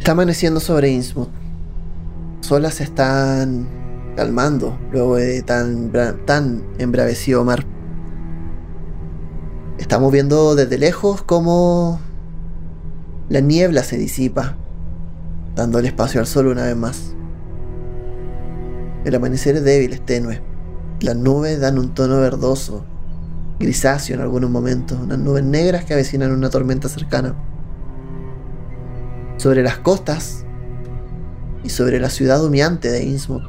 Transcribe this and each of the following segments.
Está amaneciendo sobre Innsmouth. Solas se están calmando luego de tan, tan embravecido mar. Estamos viendo desde lejos cómo la niebla se disipa, dando el espacio al sol una vez más. El amanecer es débil, es tenue. Las nubes dan un tono verdoso, grisáceo en algunos momentos, unas nubes negras que avecinan una tormenta cercana. Sobre las costas y sobre la ciudad humeante de Innsmouth,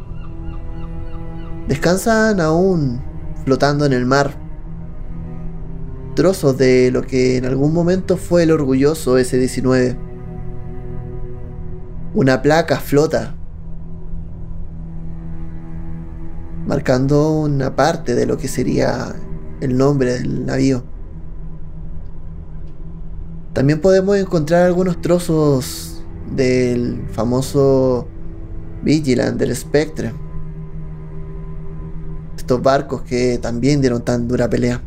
descansan aún flotando en el mar trozos de lo que en algún momento fue el orgulloso S-19. Una placa flota, marcando una parte de lo que sería el nombre del navío. También podemos encontrar algunos trozos del famoso Vigilant del Spectre. Estos barcos que también dieron tan dura pelea.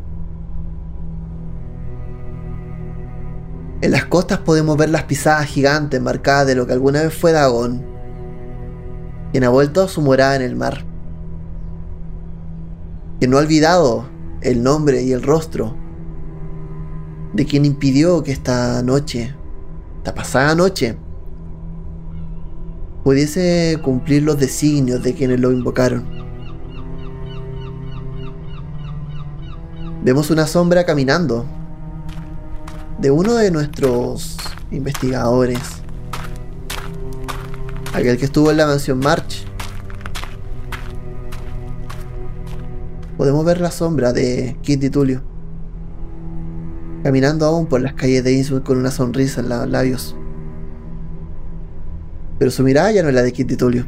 En las costas podemos ver las pisadas gigantes marcadas de lo que alguna vez fue Dagon, quien ha vuelto a su morada en el mar, quien no ha olvidado el nombre y el rostro de quien impidió que esta noche, esta pasada noche, pudiese cumplir los designios de quienes lo invocaron. Vemos una sombra caminando de uno de nuestros investigadores, aquel que estuvo en la mansión March. Podemos ver la sombra de Kitty Tulio, caminando aún por las calles de Innsbruck con una sonrisa en los labios. Pero su mirada ya no es la de Kitty Tulio.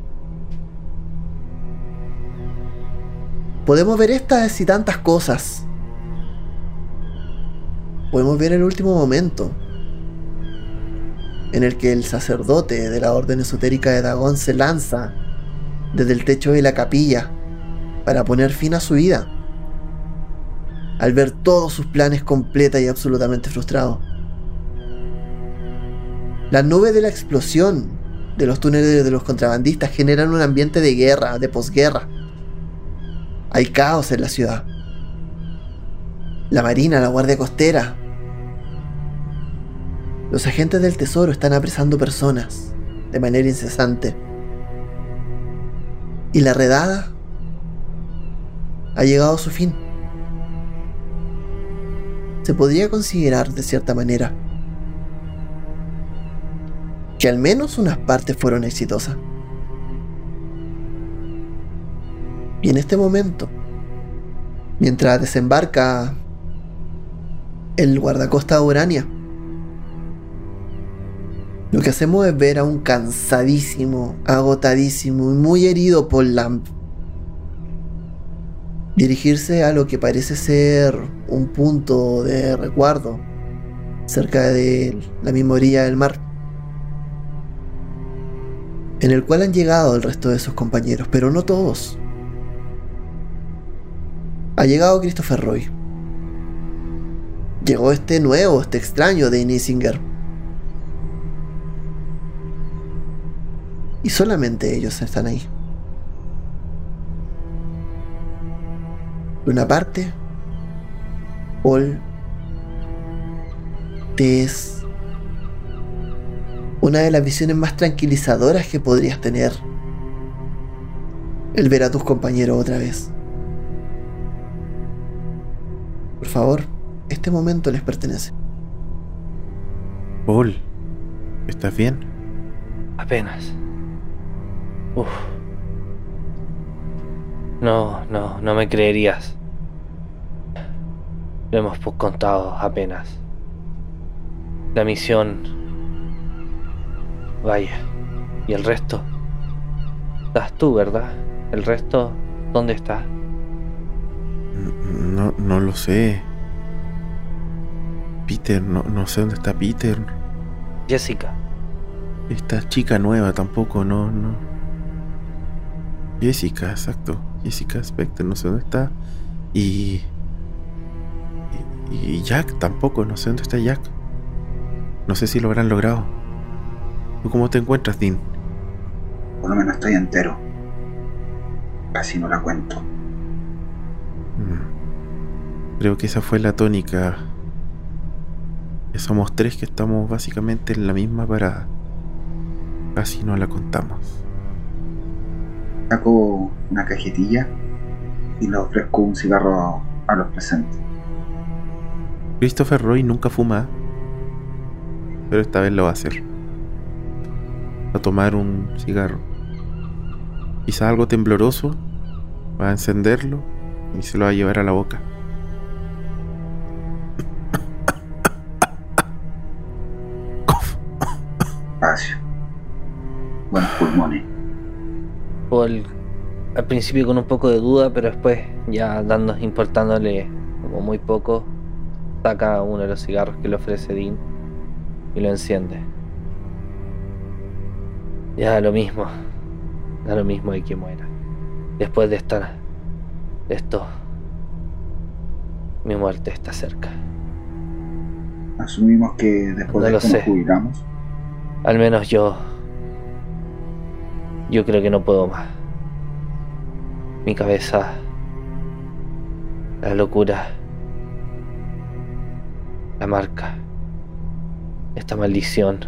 Podemos ver estas y tantas cosas podemos ver el último momento en el que el sacerdote de la orden esotérica de Dagón se lanza desde el techo de la capilla para poner fin a su vida, al ver todos sus planes completa y absolutamente frustrados. Las nubes de la explosión de los túneles de los contrabandistas generan un ambiente de guerra, de posguerra. Hay caos en la ciudad la Marina, la Guardia Costera. Los agentes del Tesoro están apresando personas de manera incesante. Y la redada ha llegado a su fin. Se podría considerar de cierta manera que al menos unas partes fueron exitosas. Y en este momento, mientras desembarca el guardacosta Urania. Lo que hacemos es ver a un cansadísimo, agotadísimo y muy herido Paul Lamp dirigirse a lo que parece ser un punto de resguardo cerca de la misma orilla del mar, en el cual han llegado el resto de sus compañeros, pero no todos. Ha llegado Christopher Roy, llegó este nuevo, este extraño de Nisinger. Y solamente ellos están ahí. una parte, Paul te es una de las visiones más tranquilizadoras que podrías tener. El ver a tus compañeros otra vez. Por favor, este momento les pertenece. Paul, ¿estás bien? Apenas. Uf. No, no, no me creerías. Lo hemos contado apenas. La misión... Vaya. ¿Y el resto? Estás tú, ¿verdad? ¿El resto dónde está? No, no lo sé. Peter, no, no sé dónde está Peter. Jessica. Esta chica nueva tampoco, no, no. Jessica, exacto. Jessica Specter, no sé dónde está. Y, y. Jack tampoco, no sé dónde está Jack. No sé si lo habrán logrado. ¿Tú cómo te encuentras, Dean? Por lo menos estoy entero. Casi no la cuento. Mm. Creo que esa fue la tónica. Que somos tres que estamos básicamente en la misma parada. Casi no la contamos. Saco una cajetilla y le ofrezco un cigarro a los presentes. Christopher Roy nunca fuma, pero esta vez lo va a hacer. A tomar un cigarro. Quizá algo tembloroso, va a encenderlo y se lo va a llevar a la boca. Espacio. Buenos pulmones. Paul, al principio con un poco de duda, pero después ya dando, importándole como muy poco, saca uno de los cigarros que le ofrece Dean y lo enciende. Ya da lo mismo, da lo mismo de que muera. Después de estar de esto, mi muerte está cerca. Asumimos que después No de lo esto nos sé. jubilamos. Al menos yo, yo creo que no puedo más. Mi cabeza, la locura, la marca, esta maldición,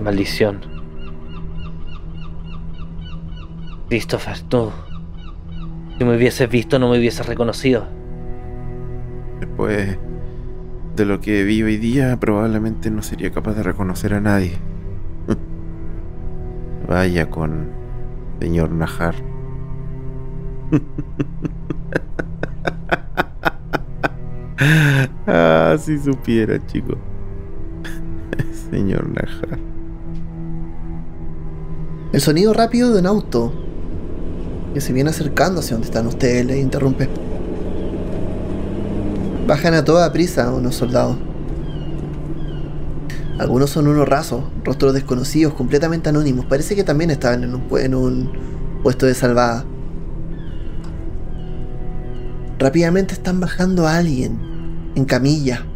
maldición. Christopher, tú, si me hubieses visto no me hubieses reconocido. Después de lo que vi hoy día, probablemente no sería capaz de reconocer a nadie. Vaya con señor Najar. ah, si supiera, chico. señor Najar. El sonido rápido de un auto que se viene acercando hacia donde están ustedes le interrumpe. Bajan a toda prisa unos soldados. Algunos son unos rasos, rostros desconocidos, completamente anónimos. Parece que también estaban en un, en un puesto de salvada. Rápidamente están bajando a alguien en camilla.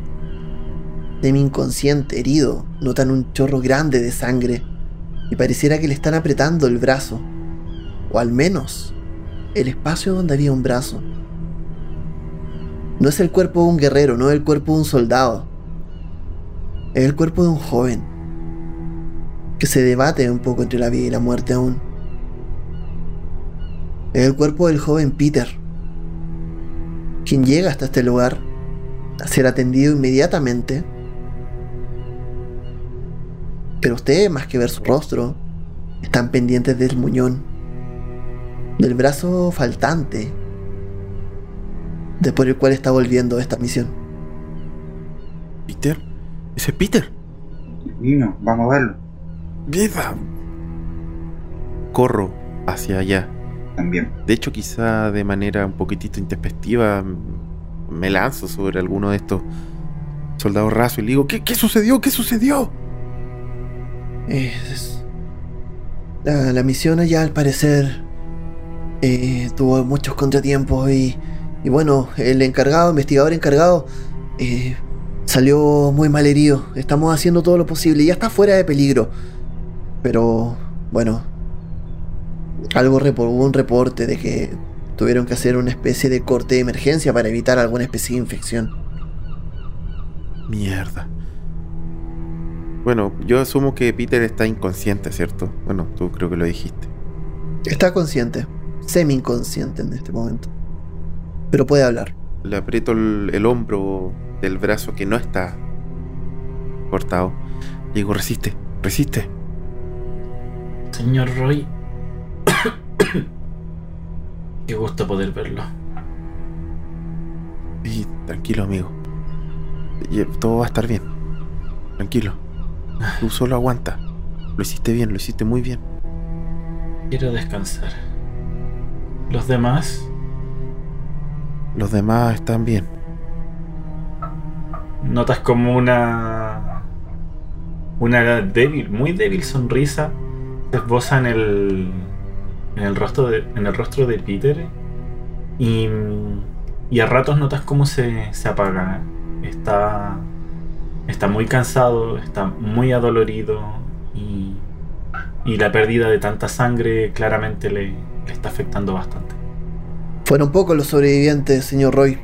Semi inconsciente, herido. Notan un chorro grande de sangre y pareciera que le están apretando el brazo, o al menos el espacio donde había un brazo. No es el cuerpo de un guerrero, no es el cuerpo de un soldado, es el cuerpo de un joven que se debate un poco entre la vida y la muerte aún. Es el cuerpo del joven Peter, quien llega hasta este lugar a ser atendido inmediatamente pero ustedes, más que ver su rostro, están pendientes del muñón, del brazo faltante, de por el cual está volviendo esta misión. Peter. Ese es Peter. Niño, vamos a verlo. ¡Viva! Corro hacia allá. También. De hecho, quizá de manera un poquitito intempestiva m- me lanzo sobre alguno de estos soldados rasos y le digo, ¿qué, qué sucedió? ¿Qué sucedió? Es- La, la misión allá al parecer eh, tuvo muchos contratiempos y, y bueno, el encargado, investigador encargado, eh, salió muy mal herido. Estamos haciendo todo lo posible, ya está fuera de peligro. Pero bueno, algo hubo un reporte de que tuvieron que hacer una especie de corte de emergencia para evitar alguna especie de infección. Mierda. Bueno, yo asumo que Peter está inconsciente, ¿cierto? Bueno, tú creo que lo dijiste. Está consciente, semi inconsciente en este momento. Pero puede hablar. Le aprieto el, el hombro del brazo que no está cortado. Le digo, resiste, resiste. Señor Roy. Qué gusto poder verlo. Y tranquilo, amigo. Y todo va a estar bien. Tranquilo. Tú solo aguanta. Lo hiciste bien, lo hiciste muy bien. Quiero descansar. Los demás, Los demás están bien. notas como una. Una débil, muy débil sonrisa se esboza en el. En el rostro de, en el rostro de Peter. Y. Y a ratos notas cómo se, se apaga. Está. Está muy cansado, está muy adolorido y, y la pérdida de tanta sangre claramente le, está afectando bastante. Fueron pocos los sobrevivientes, señor Roy.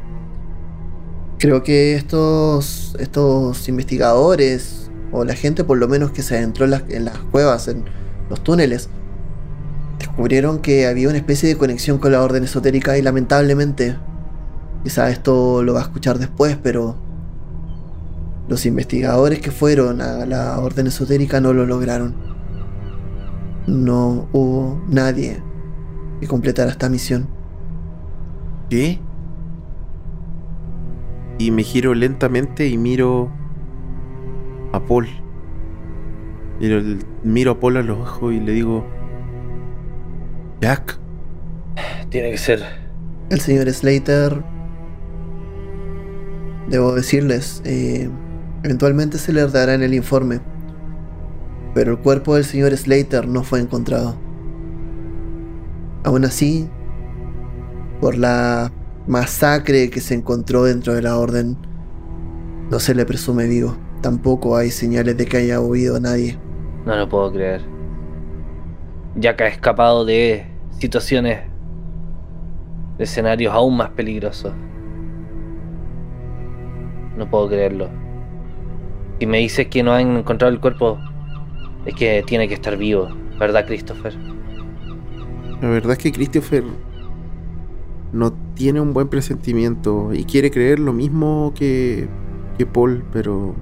Creo que estos, estos investigadores, o la gente por lo menos que se adentró en las, en las cuevas, en los túneles, descubrieron que había una especie de conexión con la orden esotérica y lamentablemente, quizá esto lo va a escuchar después, pero los investigadores que fueron a la orden esotérica no lo lograron. No hubo nadie que completara esta misión. ¿Qué? Y me giro lentamente y miro a Paul. Miro, a Paul a los ojos y le digo, Jack, Tiene que ser. El señor Slater, debo decirles, eh, eventualmente se le dará en el informe, pero el cuerpo del señor Slater no fue encontrado. Aún así, por la masacre que se encontró dentro de la orden, no se le presume vivo. Tampoco hay señales de que haya huido nadie. No lo puedo creer. Jack ha escapado de situaciones, de escenarios aún más peligrosos. No puedo creerlo. Si me dices que no han encontrado el cuerpo, es que tiene que estar vivo, ¿verdad, Christopher? la verdad es que Christopher no tiene un buen presentimiento y quiere creer lo mismo que, que Paul, pero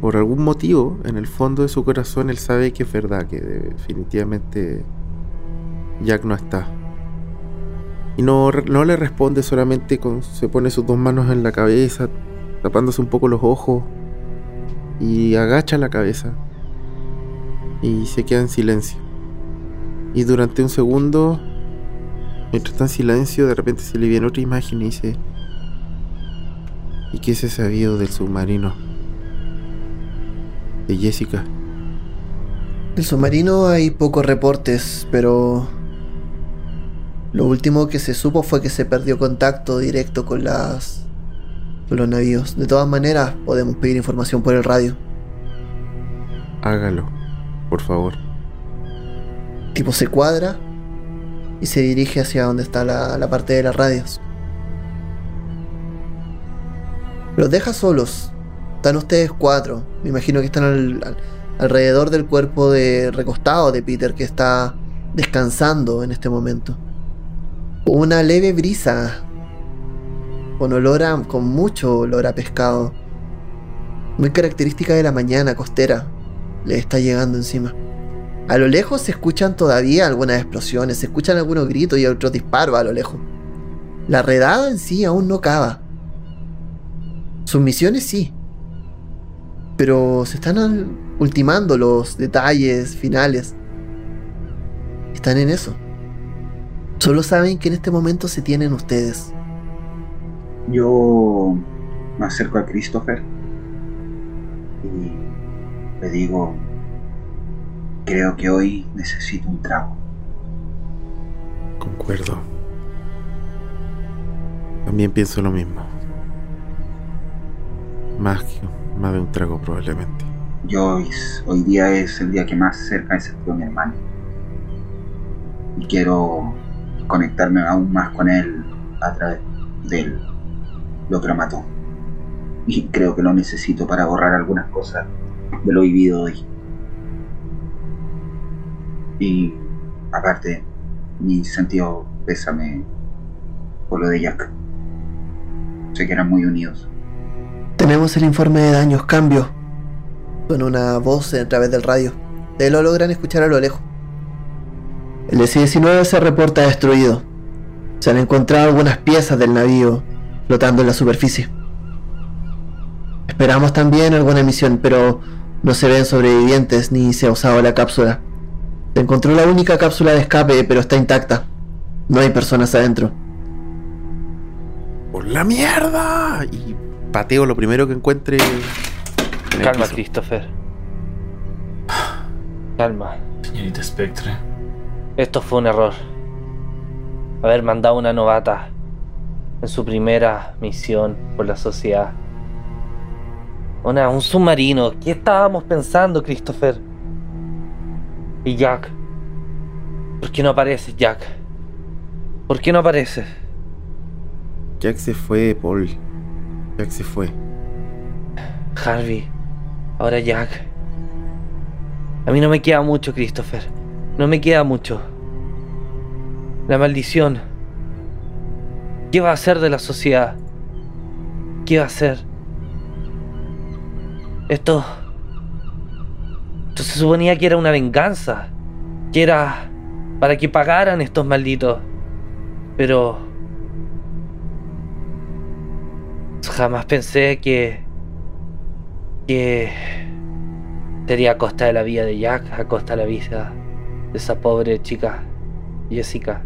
por algún motivo, en el fondo de su corazón, él sabe que es verdad, que definitivamente Jack no está. Y no, no le responde solamente con. se pone sus dos manos en la cabeza, tapándose un poco los ojos, y agacha la cabeza. Y se queda en silencio. Y durante un segundo, mientras está en silencio, de repente se le viene otra imagen y dice: ¿Y qué se sabido del submarino? De Jessica. Del submarino hay pocos reportes, pero lo último que se supo fue que se perdió contacto directo con las los navíos. De todas maneras, podemos pedir información por el radio. Hágalo, por favor. Tipo se cuadra y se dirige hacia donde está la, la parte de las radios. Los deja solos. Están ustedes cuatro. Me imagino que están al- al- alrededor del cuerpo de recostado de Peter que está descansando en este momento. Una leve brisa con olor a, con mucho olor a pescado. Muy característica de la mañana costera. Le está llegando encima. A lo lejos se escuchan todavía algunas explosiones, se escuchan algunos gritos y otros disparos a lo lejos. La redada en sí aún no acaba. Sus misiones sí. Pero se están ultimando los detalles finales. Están en eso. Solo saben que en este momento se tienen ustedes. Yo me acerco a Christopher y le digo, creo que hoy necesito un trago. Concuerdo. También pienso lo mismo. Más más de un trago probablemente. Yo hoy, día es el día que más cerca he sentido a mi hermano. Y quiero conectarme aún más con él a través de lo que lo mató. Y creo que lo necesito para borrar algunas cosas de lo vivido hoy. Y aparte, mi sentido pésame por lo de Jack. Sé que eran muy unidos. Tenemos el informe de daños, cambio. Suena una voz a través del radio. Ustedes lo logran escuchar a lo lejos. El DC-19 se reporta destruido. Se han encontrado algunas piezas del navío flotando en la superficie. Esperamos también alguna misión, pero no se ven sobrevivientes ni se ha usado la cápsula. Se encontró la única cápsula de escape, pero está intacta. No hay personas adentro. ¡Por la mierda! Y pateo lo primero que encuentre. en Calma, piso. Christopher. Calma. Señorita Spectre. Esto fue un error. Haber mandado una novata en su primera misión por la sociedad Una, un submarino. ¿Qué estábamos pensando, Christopher? Y Jack. ¿Por qué no apareces, Jack? ¿Por qué no apareces? Jack se fue, Paul. Jack se fue. Harvey. Ahora Jack. A mí no me queda mucho, Christopher. No me queda mucho. La maldición. ¿Qué va a hacer de la sociedad? ¿Qué va a hacer? Esto... Esto se suponía que era una venganza. Que era para que pagaran estos malditos. Pero... Jamás pensé que... Que... Sería a costa de la vida de Jack, a costa de la vida de esa pobre chica, Jessica.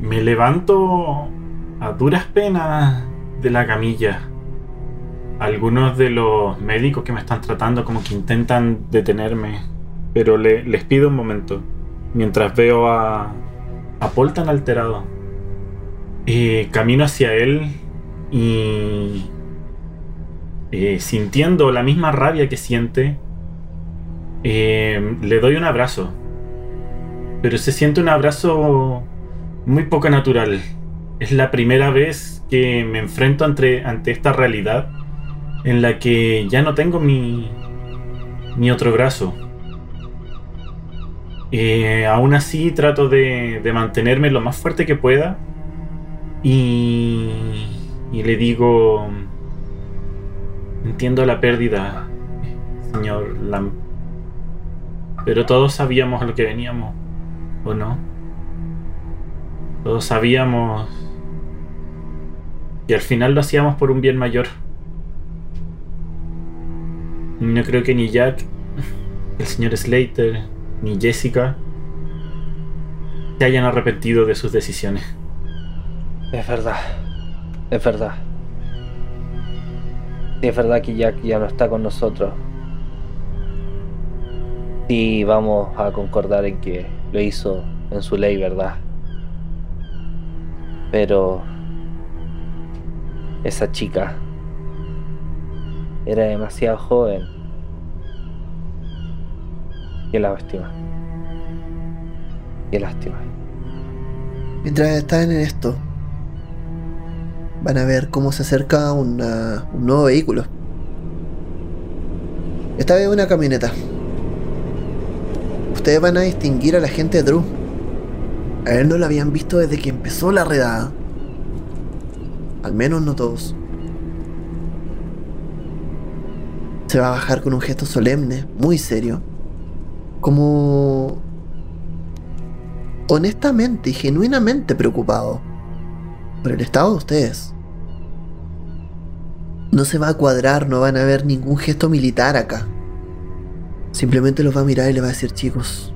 Me levanto a duras penas de la camilla. Algunos de los médicos que me están tratando como que intentan detenerme, pero le- les pido un momento, mientras veo a, a Paul tan alterado. Eh, camino hacia él y eh, sintiendo la misma rabia que siente, eh, le doy un abrazo. Pero se siente un abrazo muy poco natural. Es la primera vez que me enfrento ante, ante esta realidad en la que ya no tengo mi, mi otro brazo. Eh, aún así trato de, de mantenerme lo más fuerte que pueda y, y le digo, entiendo la pérdida, señor Lam, pero todos sabíamos a lo que veníamos, ¿o no? Todos sabíamos que al final lo hacíamos por un bien mayor. No creo que ni Jack, el señor Slater, ni Jessica se hayan arrepentido de sus decisiones. Es verdad. Es verdad. Sí, es verdad que Jack ya no está con nosotros. Sí, vamos a concordar en que lo hizo en su ley, ¿verdad? Pero esa chica era demasiado joven. Qué lástima. Qué lástima. Mientras están en esto, van a ver cómo se acerca un nuevo vehículo. Esta vez una camioneta. Ustedes van a distinguir a la gente de Drew. A él no lo habían visto desde que empezó la redada. Al menos no todos. Se va a bajar con un gesto solemne, muy serio. Como honestamente y genuinamente preocupado por el estado de ustedes. No se va a cuadrar, no van a ver ningún gesto militar acá. Simplemente los va a mirar y le va a decir, chicos,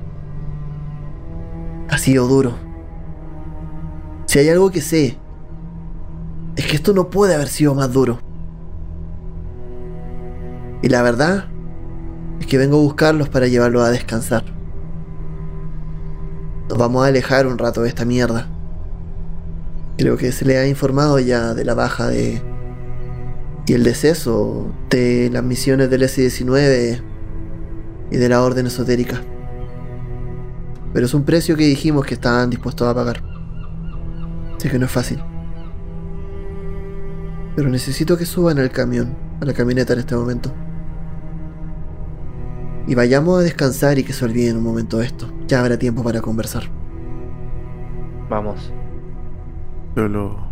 ha sido duro. Si hay algo que sé, es que esto no puede haber sido más duro. Y la verdad es que vengo a buscarlos para llevarlos a descansar. Nos vamos a alejar un rato de esta mierda. Creo que se le ha informado ya de la baja de. y el deceso de las misiones del S-19 y de la Orden Esotérica. Pero es un precio que dijimos que estaban dispuestos a pagar. Sé que no es fácil. Pero necesito que suban al camión, a la camioneta en este momento. Y vayamos a descansar y que se olviden un momento de esto. Ya habrá tiempo para conversar. Vamos. Solo.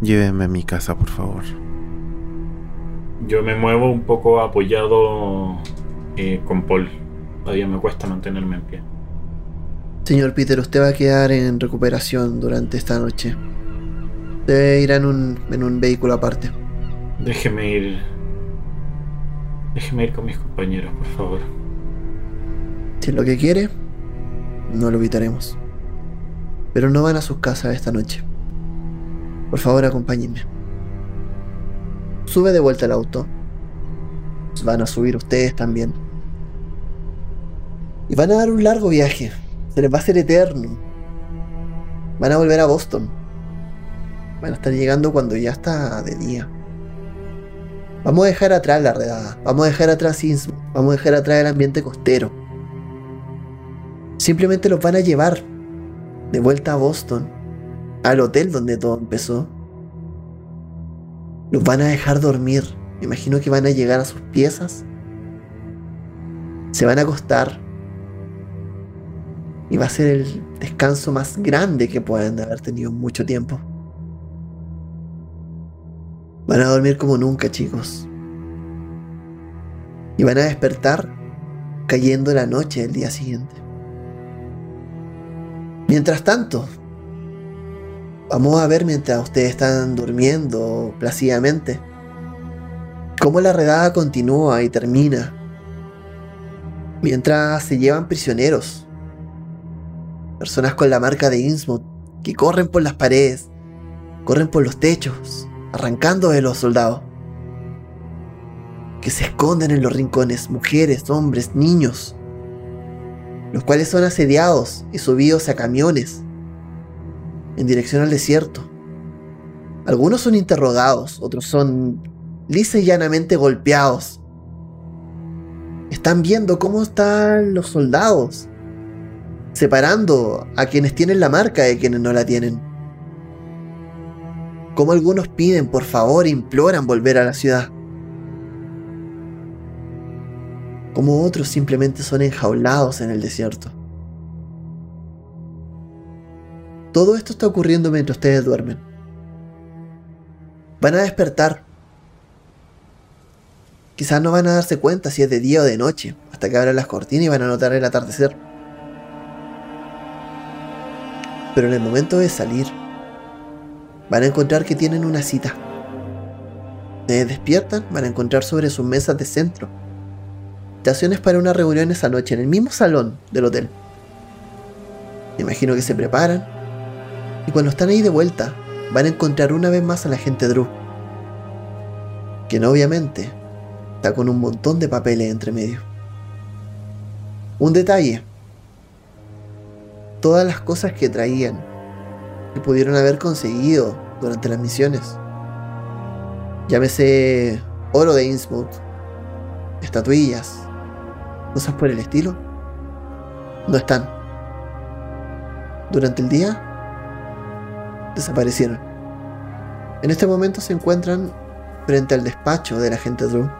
Llévenme a mi casa, por favor. Yo me muevo un poco apoyado eh, con Paul. Todavía me cuesta mantenerme en pie. Señor Peter, usted va a quedar en recuperación durante esta noche. Debe ir en un, en un vehículo aparte. Déjeme ir. Déjeme ir con mis compañeros, por favor. Si es lo que quiere, no lo evitaremos. Pero no van a sus casas esta noche. Por favor, acompáñenme. Sube de vuelta al auto. Van a subir ustedes también. Y van a dar un largo viaje. Se les va a hacer eterno. Van a volver a Boston. Van a estar llegando cuando ya está de día. Vamos a dejar atrás la redada, vamos a dejar atrás Innsmouth, vamos a dejar atrás el ambiente costero. Simplemente los van a llevar de vuelta a Boston, al hotel donde todo empezó. Los van a dejar dormir. Me imagino que van a llegar a sus piezas. Se van a acostar. Y va a ser el descanso más grande que pueden haber tenido en mucho tiempo. Van a dormir como nunca, chicos. Y van a despertar cayendo la noche del día siguiente. Mientras tanto, vamos a ver mientras ustedes están durmiendo plácidamente, cómo la redada continúa y termina. Mientras se llevan prisioneros. Personas con la marca de Innsmouth que corren por las paredes, corren por los techos, arrancando de los soldados. Que se esconden en los rincones, mujeres, hombres, niños, los cuales son asediados y subidos a camiones en dirección al desierto. Algunos son interrogados, otros son lisa y llanamente golpeados. Están viendo cómo están los soldados, separando a quienes tienen la marca de quienes no la tienen como algunos piden por favor imploran volver a la ciudad. Como otros simplemente son enjaulados en el desierto. Todo esto está ocurriendo mientras ustedes duermen. Van a despertar. Quizás no van a darse cuenta si es de día o de noche, hasta que abran las cortinas y van a notar el atardecer. Pero en el momento de salir, van a encontrar que tienen una cita. Se despiertan, van a encontrar sobre sus mesas de centro estaciones para una reunión esa noche en el mismo salón del hotel. Me imagino que se preparan y cuando están ahí de vuelta van a encontrar una vez más a la gente Drew, quien obviamente está con un montón de papeles entre medio. Un detalle, todas las cosas que traían que pudieron haber conseguido durante las misiones. Llámese oro de Innsmouth, estatuillas, cosas por el estilo. No están. Durante el día desaparecieron. En este momento se encuentran frente al despacho del agente Drew,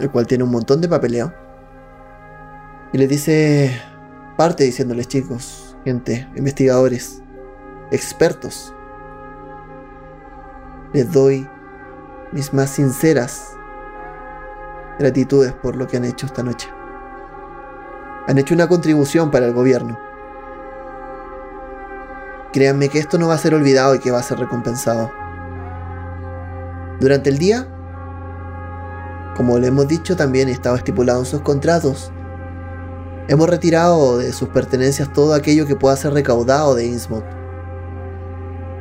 el cual tiene un montón de papeleo. Y le dice, parte diciéndoles chicos, gente, investigadores, expertos. Les doy mis más sinceras gratitudes por lo que han hecho esta noche. Han hecho una contribución para el gobierno. Créanme que esto no va a ser olvidado y que va a ser recompensado. Durante el día, como le hemos dicho, también estaba estipulado en sus contratos. Hemos retirado de sus pertenencias todo aquello que pueda ser recaudado de Innsmouth.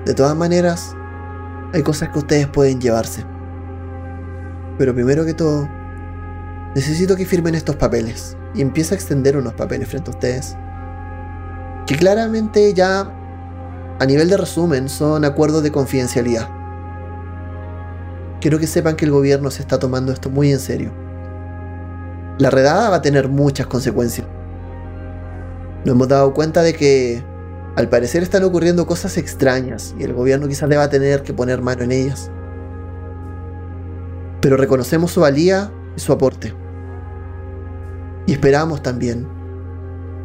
De todas maneras, hay cosas que ustedes pueden llevarse. Pero primero que todo, necesito que firmen estos papeles. Y empieza a extender unos papeles frente a ustedes. Que claramente ya, a nivel de resumen, son acuerdos de confidencialidad. Quiero que sepan que el gobierno se está tomando esto muy en serio. La redada va a tener muchas consecuencias. Nos hemos dado cuenta de que al parecer están ocurriendo cosas extrañas y el gobierno quizás deba tener que poner mano en ellas. Pero reconocemos su valía y su aporte. Y esperamos también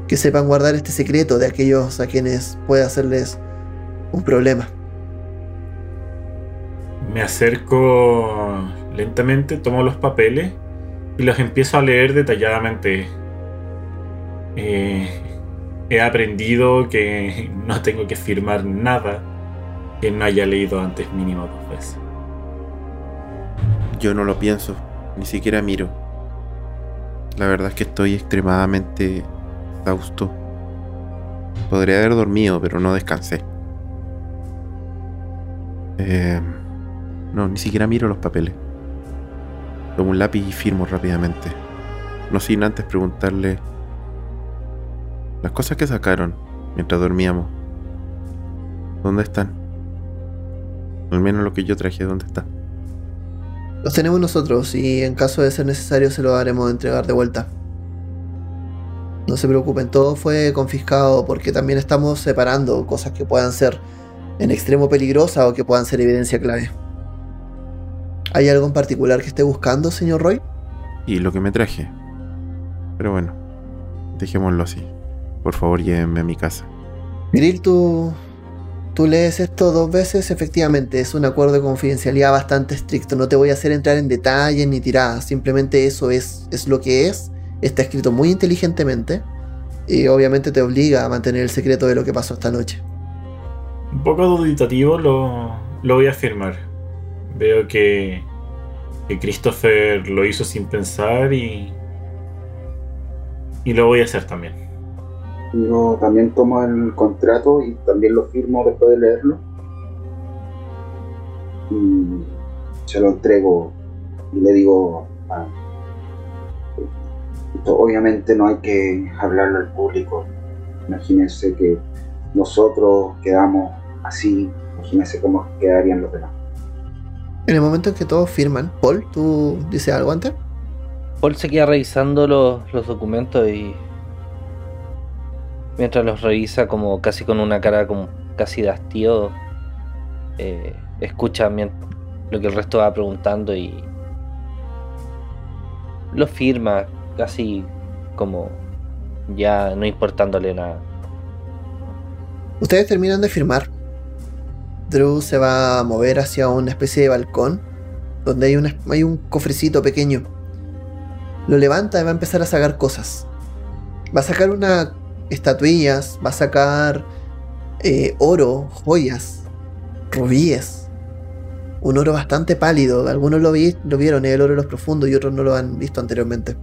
que sepan guardar este secreto de aquellos a quienes puede hacerles un problema. Me acerco lentamente, tomo los papeles y los empiezo a leer detalladamente. Eh, he aprendido que no tengo que firmar nada que no haya leído antes mínimo dos veces. Yo no lo pienso, ni siquiera miro. La verdad es que estoy extremadamente exhausto. Podría haber dormido, pero no descansé. Eh, no, ni siquiera miro los papeles. Tomo un lápiz y firmo rápidamente. No sin antes preguntarle las cosas que sacaron mientras dormíamos. ¿Dónde están? Al menos lo que yo traje, ¿dónde está? Los tenemos nosotros y en caso de ser necesario se los haremos entregar de vuelta. No se preocupen, todo fue confiscado porque también estamos separando cosas que puedan ser en extremo peligrosas o que puedan ser evidencia clave. ¿Hay algo en particular que esté buscando, señor Roy? Y lo que me traje. Pero bueno, dejémoslo así. Por favor, llévenme a mi casa. Grill, tú, tú lees esto dos veces, efectivamente, es un acuerdo de confidencialidad bastante estricto. No te voy a hacer entrar en detalles ni tiradas, simplemente eso es, es lo que es. Está escrito muy inteligentemente y obviamente te obliga a mantener el secreto de lo que pasó esta noche. Un poco duditativo lo, lo voy a firmar. Veo que, que Christopher lo hizo sin pensar y, y lo voy a hacer también. Yo también tomo el contrato y también lo firmo después de leerlo. Y se lo entrego y le digo, esto obviamente no hay que hablarlo al público. Imagínense que nosotros quedamos así, imagínense cómo quedarían los demás. En el momento en que todos firman, Paul, ¿tú dices algo antes? Paul se queda revisando los, los documentos y mientras los revisa como casi con una cara como casi de hastío, eh, escucha lo que el resto va preguntando y lo firma casi como ya no importándole nada. Ustedes terminan de firmar. Drew se va a mover hacia una especie de balcón donde hay, hay un cofrecito pequeño. Lo levanta y va a empezar a sacar cosas. Va a sacar unas estatuillas, va a sacar eh, oro, joyas, rubíes. Un oro bastante pálido. Algunos lo, vi- lo vieron, es el oro de los profundos y otros no lo han visto anteriormente.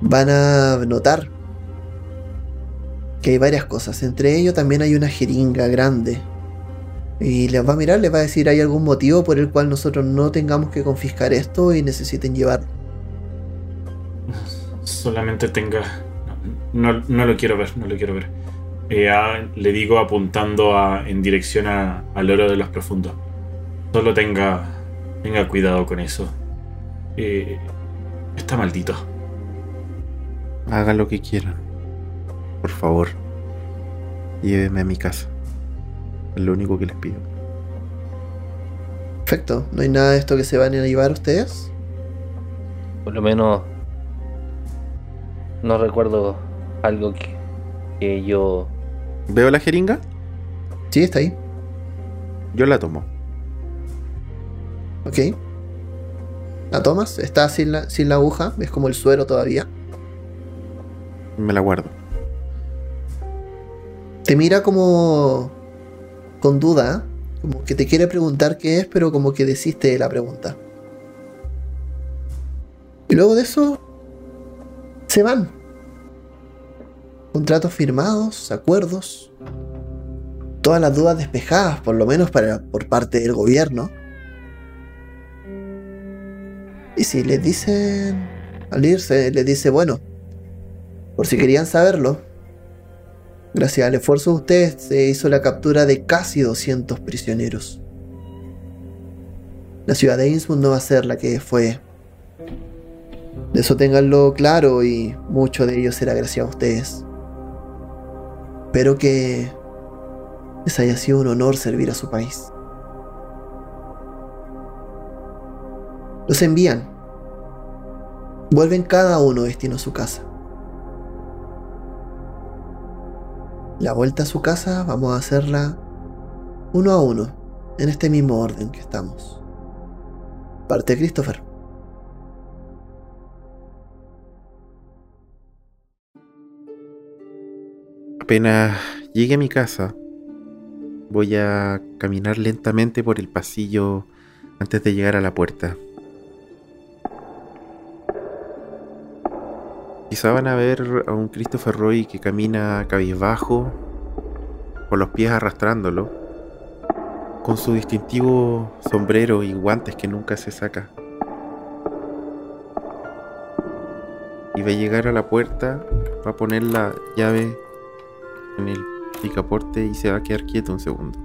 Van a notar que hay varias cosas. Entre ellos también hay una jeringa grande. Y les va a mirar, les va a decir, ¿hay algún motivo por el cual nosotros no tengamos que confiscar esto y necesiten llevarlo? Solamente tenga. No, no lo quiero ver, no lo quiero ver. Eh, le digo apuntando a- en dirección a- al oro de los profundos. Solo tenga. Tenga cuidado con eso. Eh, está maldito. Hagan lo que quieran. Por favor. Llévenme a mi casa. Es lo único que les pido. Perfecto, ¿no hay nada de esto que se van a llevar ustedes? Por lo menos no recuerdo algo que, que yo... ¿Veo la jeringa? Sí, está ahí. Yo la tomo. Ok. ¿La tomas? Está sin la, sin la aguja, es como el suero todavía. Me la guardo. Te mira como con duda, como que te quiere preguntar qué es, pero como que desiste de la pregunta. Y luego de eso, se van. Contratos firmados, acuerdos, todas las dudas despejadas, por lo menos para, por parte del gobierno. Y si les dicen, al irse, les dice, bueno, por si querían saberlo, Gracias al esfuerzo de ustedes se hizo la captura de casi 200 prisioneros. La ciudad de Innsmouth no va a ser la que fue. De eso ténganlo claro y mucho de ello será gracias a ustedes. Espero que les haya sido un honor servir a su país. Los envían. Vuelven cada uno destino a su casa. La vuelta a su casa vamos a hacerla uno a uno, en este mismo orden que estamos. Parte Christopher. Apenas llegue a mi casa, voy a caminar lentamente por el pasillo antes de llegar a la puerta. Quizá van a ver a un Christopher Roy que camina cabizbajo, con los pies arrastrándolo, con su distintivo sombrero y guantes que nunca se saca. Y va a llegar a la puerta, va a poner la llave en el picaporte y se va a quedar quieto un segundo.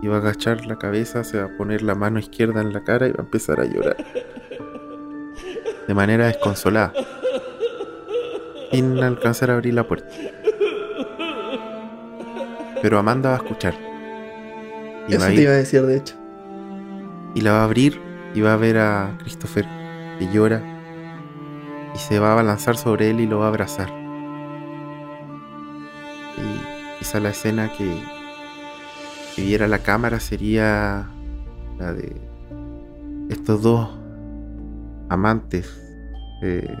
y va a agachar la cabeza, se va a poner la mano izquierda en la cara y va a empezar a llorar. De manera desconsolada. Sin alcanzar a abrir la puerta. Pero Amanda va a escuchar. Y Eso va a te iba a decir, de hecho. y la va a abrir y va a ver a Christopher que llora y se va a abalanzar sobre él y lo va a abrazar. Y quizá la escena que, que viera la cámara sería la de estos dos amantes, eh,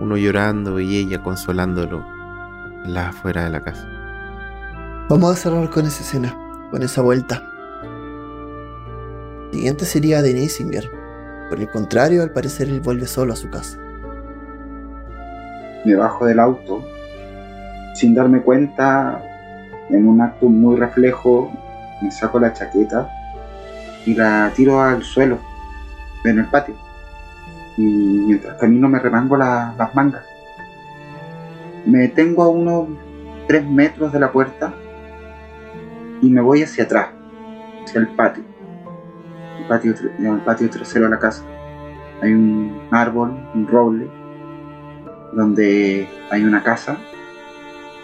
uno llorando y ella consolándolo en la afuera de la casa. Vamos a cerrar con esa escena, con esa vuelta. Siguiente sería de Neisinger. Por el contrario, al parecer él vuelve solo a su casa. Me bajo del auto sin darme cuenta, en un acto muy reflejo, me saco la chaqueta y la tiro al suelo en el patio. Y mientras camino me remango la- las mangas. Me detengo a unos 3 metros de la puerta y me voy hacia atrás, hacia el patio. El patio, el patio trasero de la casa. Hay un árbol, un roble, donde hay una casa,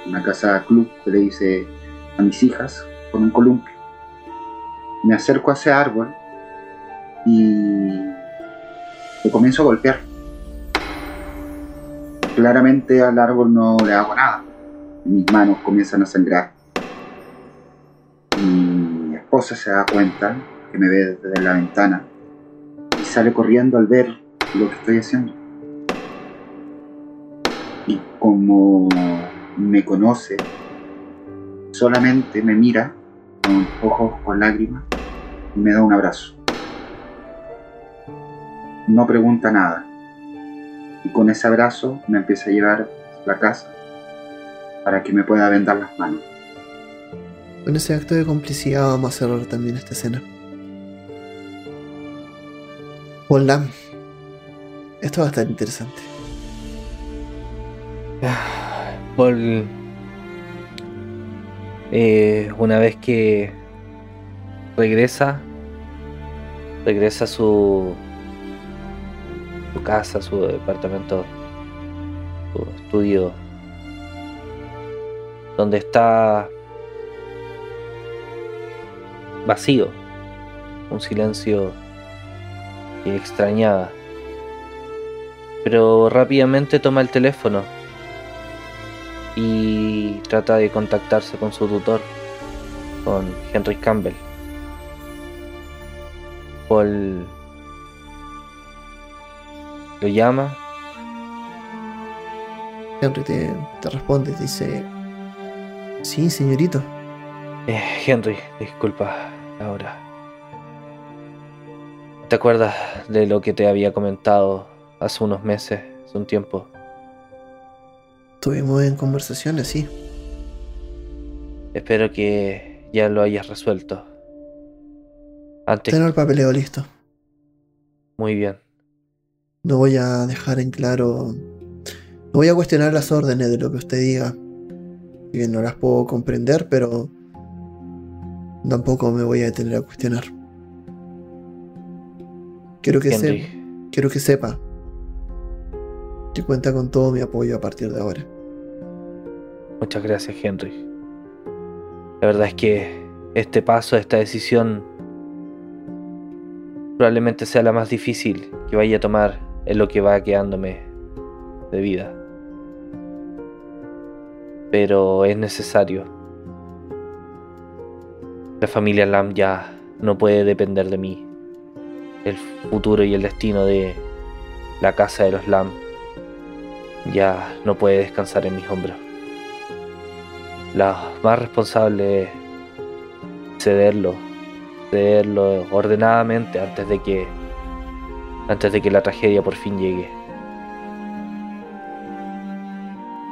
una casa club que le hice a mis hijas con un columpio. Me acerco a ese árbol y lo comienzo a golpear. Claramente al árbol no le hago nada. Mis manos comienzan a sangrar. Mi esposa se da cuenta que me ve desde la ventana y sale corriendo al ver lo que estoy haciendo. Y como me conoce, solamente me mira con ojos con lágrimas y me da un abrazo. No pregunta nada. Y con ese abrazo me empieza a llevar a la casa para que me pueda vendar las manos. Con ese acto de complicidad vamos a cerrar también esta escena. Paul Lam. Esto va a estar interesante. Paul, eh, una vez que regresa, regresa a su, su casa, su departamento, su estudio, donde está vacío, un silencio que extrañaba. Pero rápidamente toma el teléfono y trata de contactarse con su tutor, con Henry Campbell. Paul lo llama, Henry te, te responde, te dice, sí, señorito. Eh, Henry, disculpa, ahora. ¿Te acuerdas de lo que te había comentado hace unos meses, hace un tiempo? Estuvimos en conversaciones, sí. Espero que ya lo hayas resuelto. Antes, Tengo el papeleo listo. muy bien. No voy a dejar en claro. No voy a cuestionar las órdenes de lo que usted diga. Si bien no las puedo comprender, pero tampoco me voy a detener a cuestionar. Quiero que, se- Henry, quiero que sepa que cuenta con todo mi apoyo a partir de ahora. muchas gracias, Henry. La verdad es que este paso, esta decisión, probablemente sea la más difícil que vaya a tomar en lo que va quedándome de vida. Pero es necesario. La familia Lam ya no puede depender de mí. El futuro y el destino de la casa de los Lam ya no puede descansar en mis hombros. La más responsable es cederlo, cederlo ordenadamente antes de que antes de que la tragedia por fin llegue.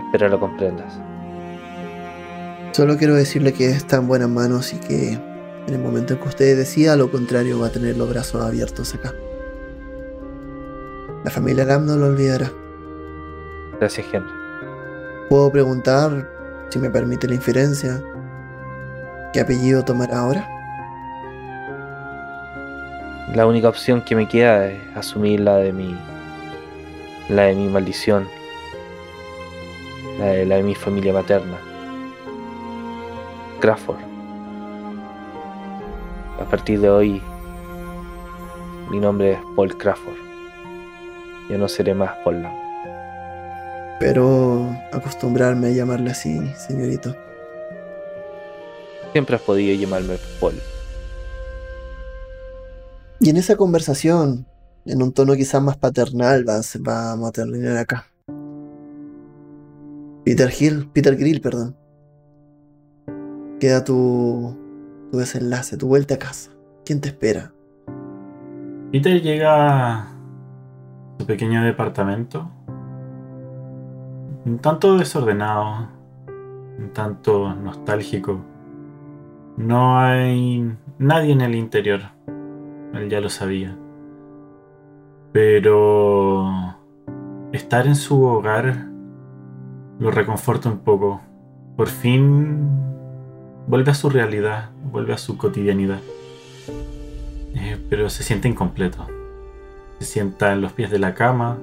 Espero lo comprendas. Solo quiero decirle que está en buenas manos y que en el momento en que usted decida lo contrario va a tener los brazos abiertos acá. La familia Lam no lo olvidará. Gracias, Henry. Puedo preguntar, si me permite la inferencia, ¿Qué apellido tomará ahora? La única opción que me queda es asumir la de mi. la de mi maldición. La de, la de mi familia materna. Crawford. A partir de hoy, mi nombre es Paul Crawford. Yo no seré más Paul Lam. Pero acostumbrarme a llamarle así, señorito. Siempre has podido llamarme Paul. Y en esa conversación, en un tono quizás más paternal, vamos a terminar acá. Peter Hill, Peter Grill, perdón. Queda tu, tu desenlace, tu vuelta a casa. ¿Quién te espera? Peter llega a su pequeño departamento, un tanto desordenado, un tanto nostálgico. No hay nadie en el interior, él ya lo sabía. Pero estar en su hogar lo reconforta un poco. Por fin vuelve a su realidad, vuelve a su cotidianidad. Eh, pero se siente incompleto. Se sienta en los pies de la cama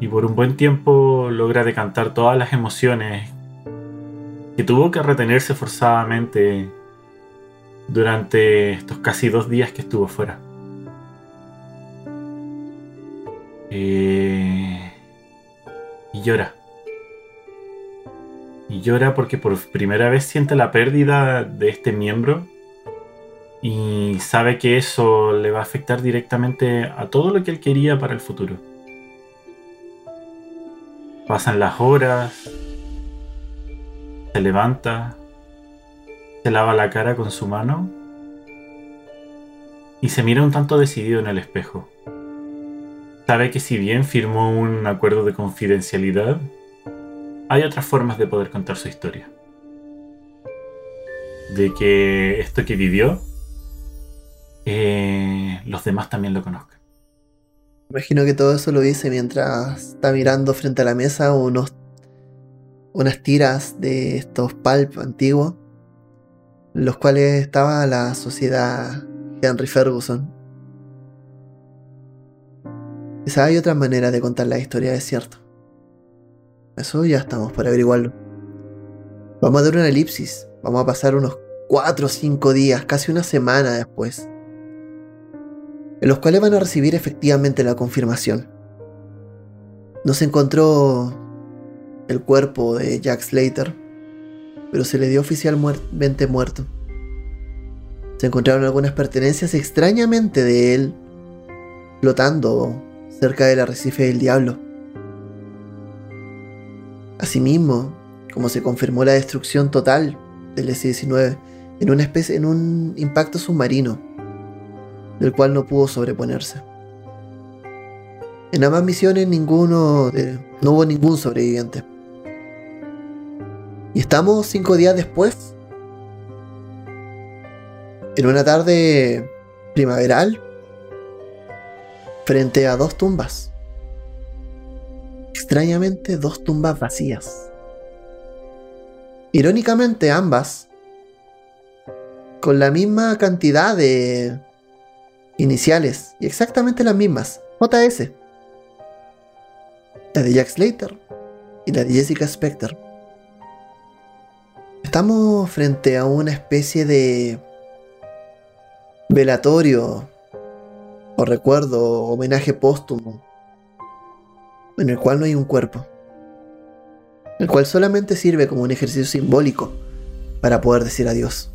y por un buen tiempo logra decantar todas las emociones que tuvo que retenerse forzadamente durante estos casi dos días que estuvo fuera. Eh, y llora. Y llora porque por primera vez siente la pérdida de este miembro y sabe que eso le va a afectar directamente a todo lo que él quería para el futuro. Pasan las horas, se levanta, se lava la cara con su mano y se mira un tanto decidido en el espejo. Sabe que si bien firmó un acuerdo de confidencialidad, hay otras formas de poder contar su historia. De que esto que vivió eh, los demás también lo conozcan. Imagino que todo eso lo dice mientras está mirando frente a la mesa unos, unas tiras de estos pulp antiguos, los cuales estaba la sociedad Henry Ferguson. Quizá hay otra manera de contar la historia, es cierto. Eso ya estamos por averiguarlo. Vamos a dar una elipsis. Vamos a pasar unos 4 o 5 días, casi una semana después en los cuales van a recibir efectivamente la confirmación. No se encontró el cuerpo de Jack Slater, pero se le dio oficialmente muerto. Se encontraron algunas pertenencias extrañamente de él flotando cerca del arrecife del diablo. Asimismo, como se confirmó la destrucción total del S-19 en una especie en un impacto submarino del cual no pudo sobreponerse. En ambas misiones ninguno no hubo ningún sobreviviente. Y estamos cinco días después, en una tarde primaveral, frente a dos tumbas. Extrañamente, dos tumbas vacías. Irónicamente, ambas con la misma cantidad de iniciales y exactamente las mismas, JS. La de Jack Slater y la de Jessica Specter. Estamos frente a una especie de velatorio o recuerdo, homenaje póstumo, en el cual no hay un cuerpo, el cual solamente sirve como un ejercicio simbólico para poder decir adiós.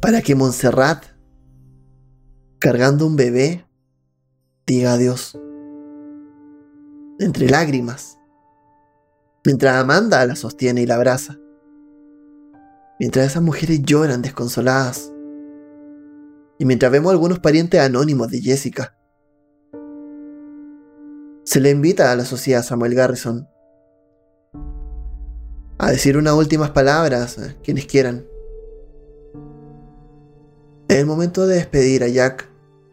Para que Montserrat cargando un bebé, diga adiós. Entre lágrimas. Mientras Amanda la sostiene y la abraza. Mientras esas mujeres lloran desconsoladas. Y mientras vemos algunos parientes anónimos de Jessica. Se le invita a la sociedad Samuel Garrison a decir unas últimas palabras a quienes quieran. Es el momento de despedir a Jack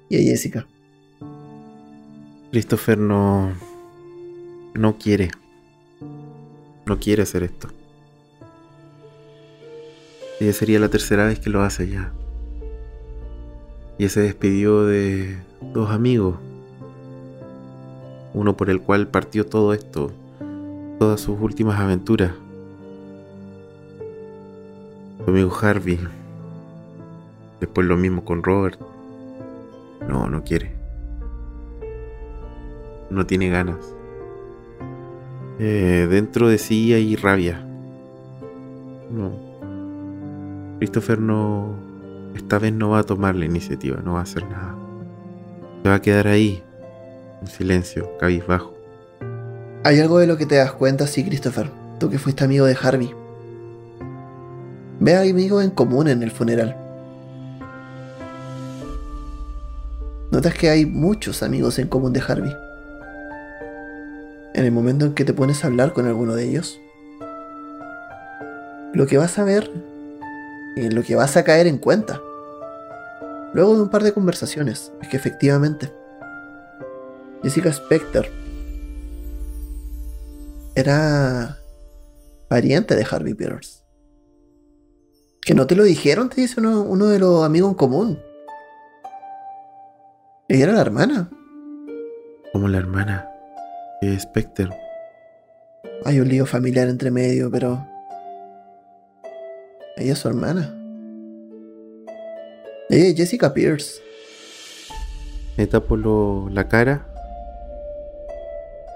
y a Jessica. Christopher no. No quiere. No quiere hacer esto. Y sería la tercera vez que lo hace ya. Y se despidió de dos amigos. Uno por el cual partió todo esto, todas sus últimas aventuras. Su amigo Harvey. Después lo mismo con Robert. No, no quiere. No tiene ganas. Eh, dentro de sí hay rabia. No. Christopher no. Esta vez no va a tomar la iniciativa, no va a hacer nada. Se va a quedar ahí, en silencio, cabizbajo. Hay algo de lo que te das cuenta, sí, Christopher. Tú que fuiste amigo de Harvey. Ve a amigos en común en el funeral. Notas que hay muchos amigos en común de Harvey. En el momento en que te pones a hablar con alguno de ellos, lo que vas a ver y lo que vas a caer en cuenta, luego de un par de conversaciones, es que efectivamente Jessica Specter era pariente de Harvey Peters. Que no te lo dijeron, te dice uno, uno de los amigos en común. Ella era la hermana. Como la hermana de Specter. Hay un lío familiar entre medio, pero. Ella es su hermana. Ella es Jessica Pierce. Me tapo lo- la cara.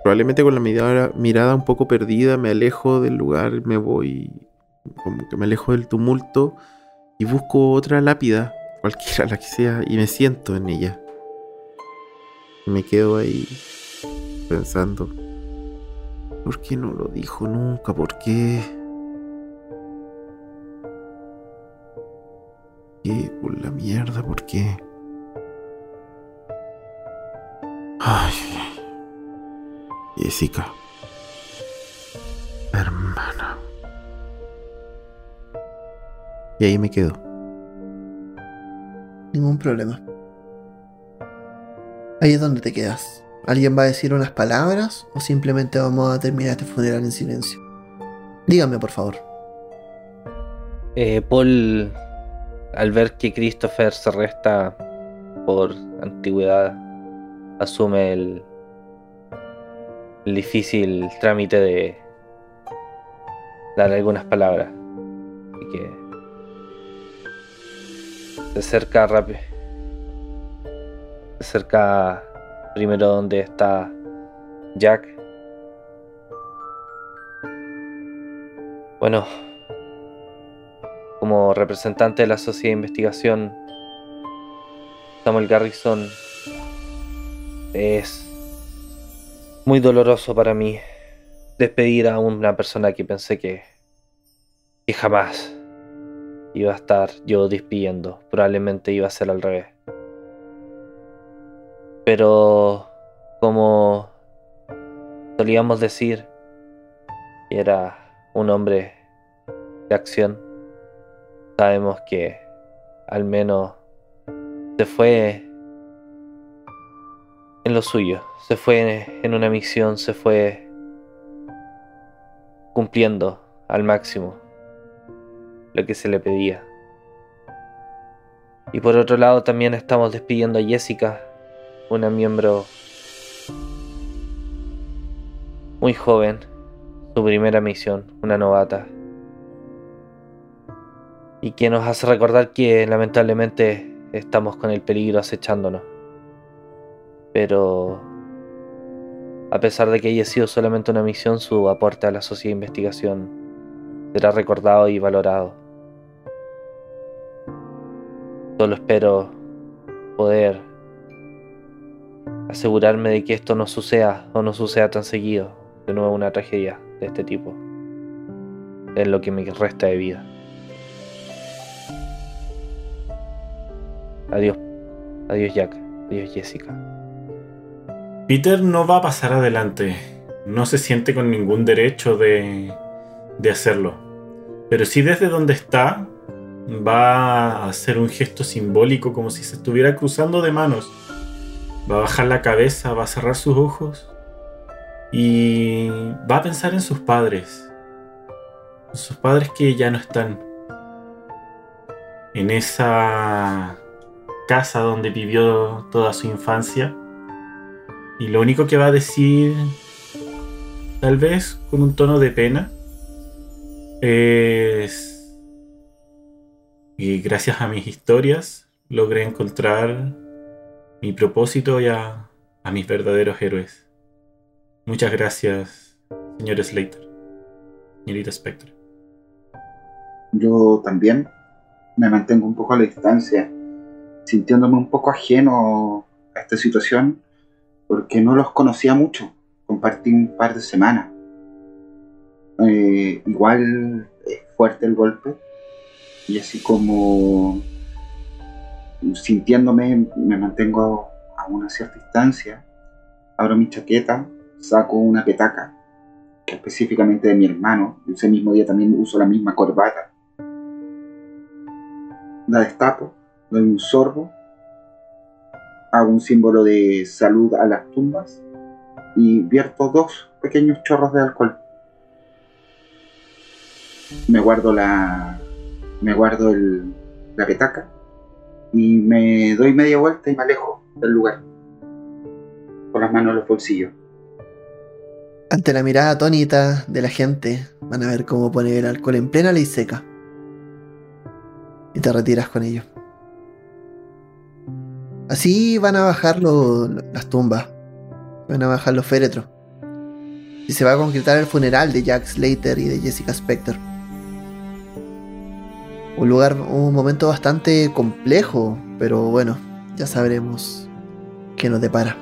Probablemente con la mirada, mirada un poco perdida me alejo del lugar, me voy, como que me alejo del tumulto y busco otra lápida, cualquiera la que sea, y me siento en ella. Me quedo ahí pensando, ¿por qué no lo dijo nunca? ¿Por qué? ¿Qué por la mierda? ¿Por qué? Ay, Jessica. Hermana. Y ahí me quedo. Ningún problema. Ahí es donde te quedas. ¿Alguien va a decir unas palabras o simplemente vamos a terminar este funeral en silencio? Dígame, por favor. Eh, Paul, al ver que Christopher se resta por antigüedad, asume el, el difícil trámite de dar algunas palabras. Así que se acerca rápido. Se acerca primero donde está Jack. Bueno, como representante de la sociedad de investigación, Samuel Garrison es muy doloroso para mí despedir a una persona que pensé que, que jamás iba a estar yo despidiendo. Probablemente iba a ser al revés. Pero como solíamos decir, era un hombre de acción. Sabemos que al menos se fue en lo suyo, se fue en una misión, se fue cumpliendo al máximo lo que se le pedía. Y por otro lado también estamos despidiendo a Jessica, una miembro muy joven, su primera misión, una novata. Y que nos hace recordar que lamentablemente estamos con el peligro acechándonos. Pero a pesar de que haya sido solamente una misión, su aporte a la sociedad de investigación será recordado y valorado. Solo espero poder asegurarme de que esto no suceda o no suceda tan seguido. De nuevo una tragedia de este tipo. En lo que me resta de vida. Adiós. Adiós Jack. Adiós Jessica. Peter no va a pasar adelante. No se siente con ningún derecho de, de hacerlo. Pero sí desde donde está va a hacer un gesto simbólico como si se estuviera cruzando de manos. Va a bajar la cabeza, va a cerrar sus ojos y va a pensar en sus padres. En sus padres que ya no están. en esa casa donde vivió toda su infancia. Y lo único que va a decir, tal vez con un tono de pena, es... Y gracias a mis historias logré encontrar mi propósito y a, a mis verdaderos héroes. Muchas gracias, señor Slater, señorita Spectre. Yo también me mantengo un poco a la distancia, sintiéndome un poco ajeno a esta situación, porque no los conocía mucho. Compartí un par de semanas. Eh, igual es fuerte el golpe, y así como sintiéndome, me mantengo a una cierta distancia, abro mi chaqueta, saco una petaca, que específicamente de mi hermano, ese mismo día también uso la misma corbata. La destapo, doy un sorbo, hago un símbolo de salud a las tumbas y vierto dos pequeños chorros de alcohol. Me guardo la. Me guardo el, la petaca y me doy media vuelta y me alejo del lugar. Con las manos en los bolsillos. Ante la mirada atónita de la gente, van a ver cómo pone el alcohol en plena ley seca. Y te retiras con ello. Así van a bajar las tumbas. Van a bajar los féretros. Y se va a concretar el funeral de Jack Slater y de Jessica Spector. Un lugar, un momento bastante complejo, pero bueno, ya sabremos qué nos depara.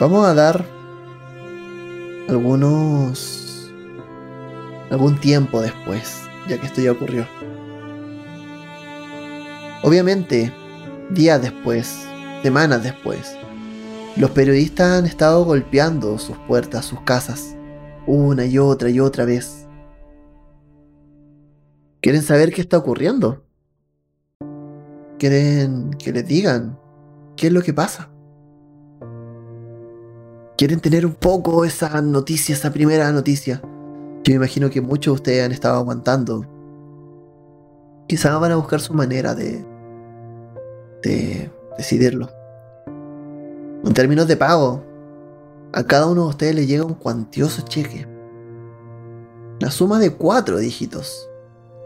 Vamos a dar algunos. algún tiempo después, ya que esto ya ocurrió. Obviamente, días después, semanas después, los periodistas han estado golpeando sus puertas, sus casas, una y otra y otra vez. ¿Quieren saber qué está ocurriendo? ¿Quieren que les digan qué es lo que pasa? ¿Quieren tener un poco esa noticia, esa primera noticia? Yo me imagino que muchos de ustedes han estado aguantando. Quizás van a buscar su manera de, de decidirlo. En términos de pago, a cada uno de ustedes le llega un cuantioso cheque. La suma de cuatro dígitos,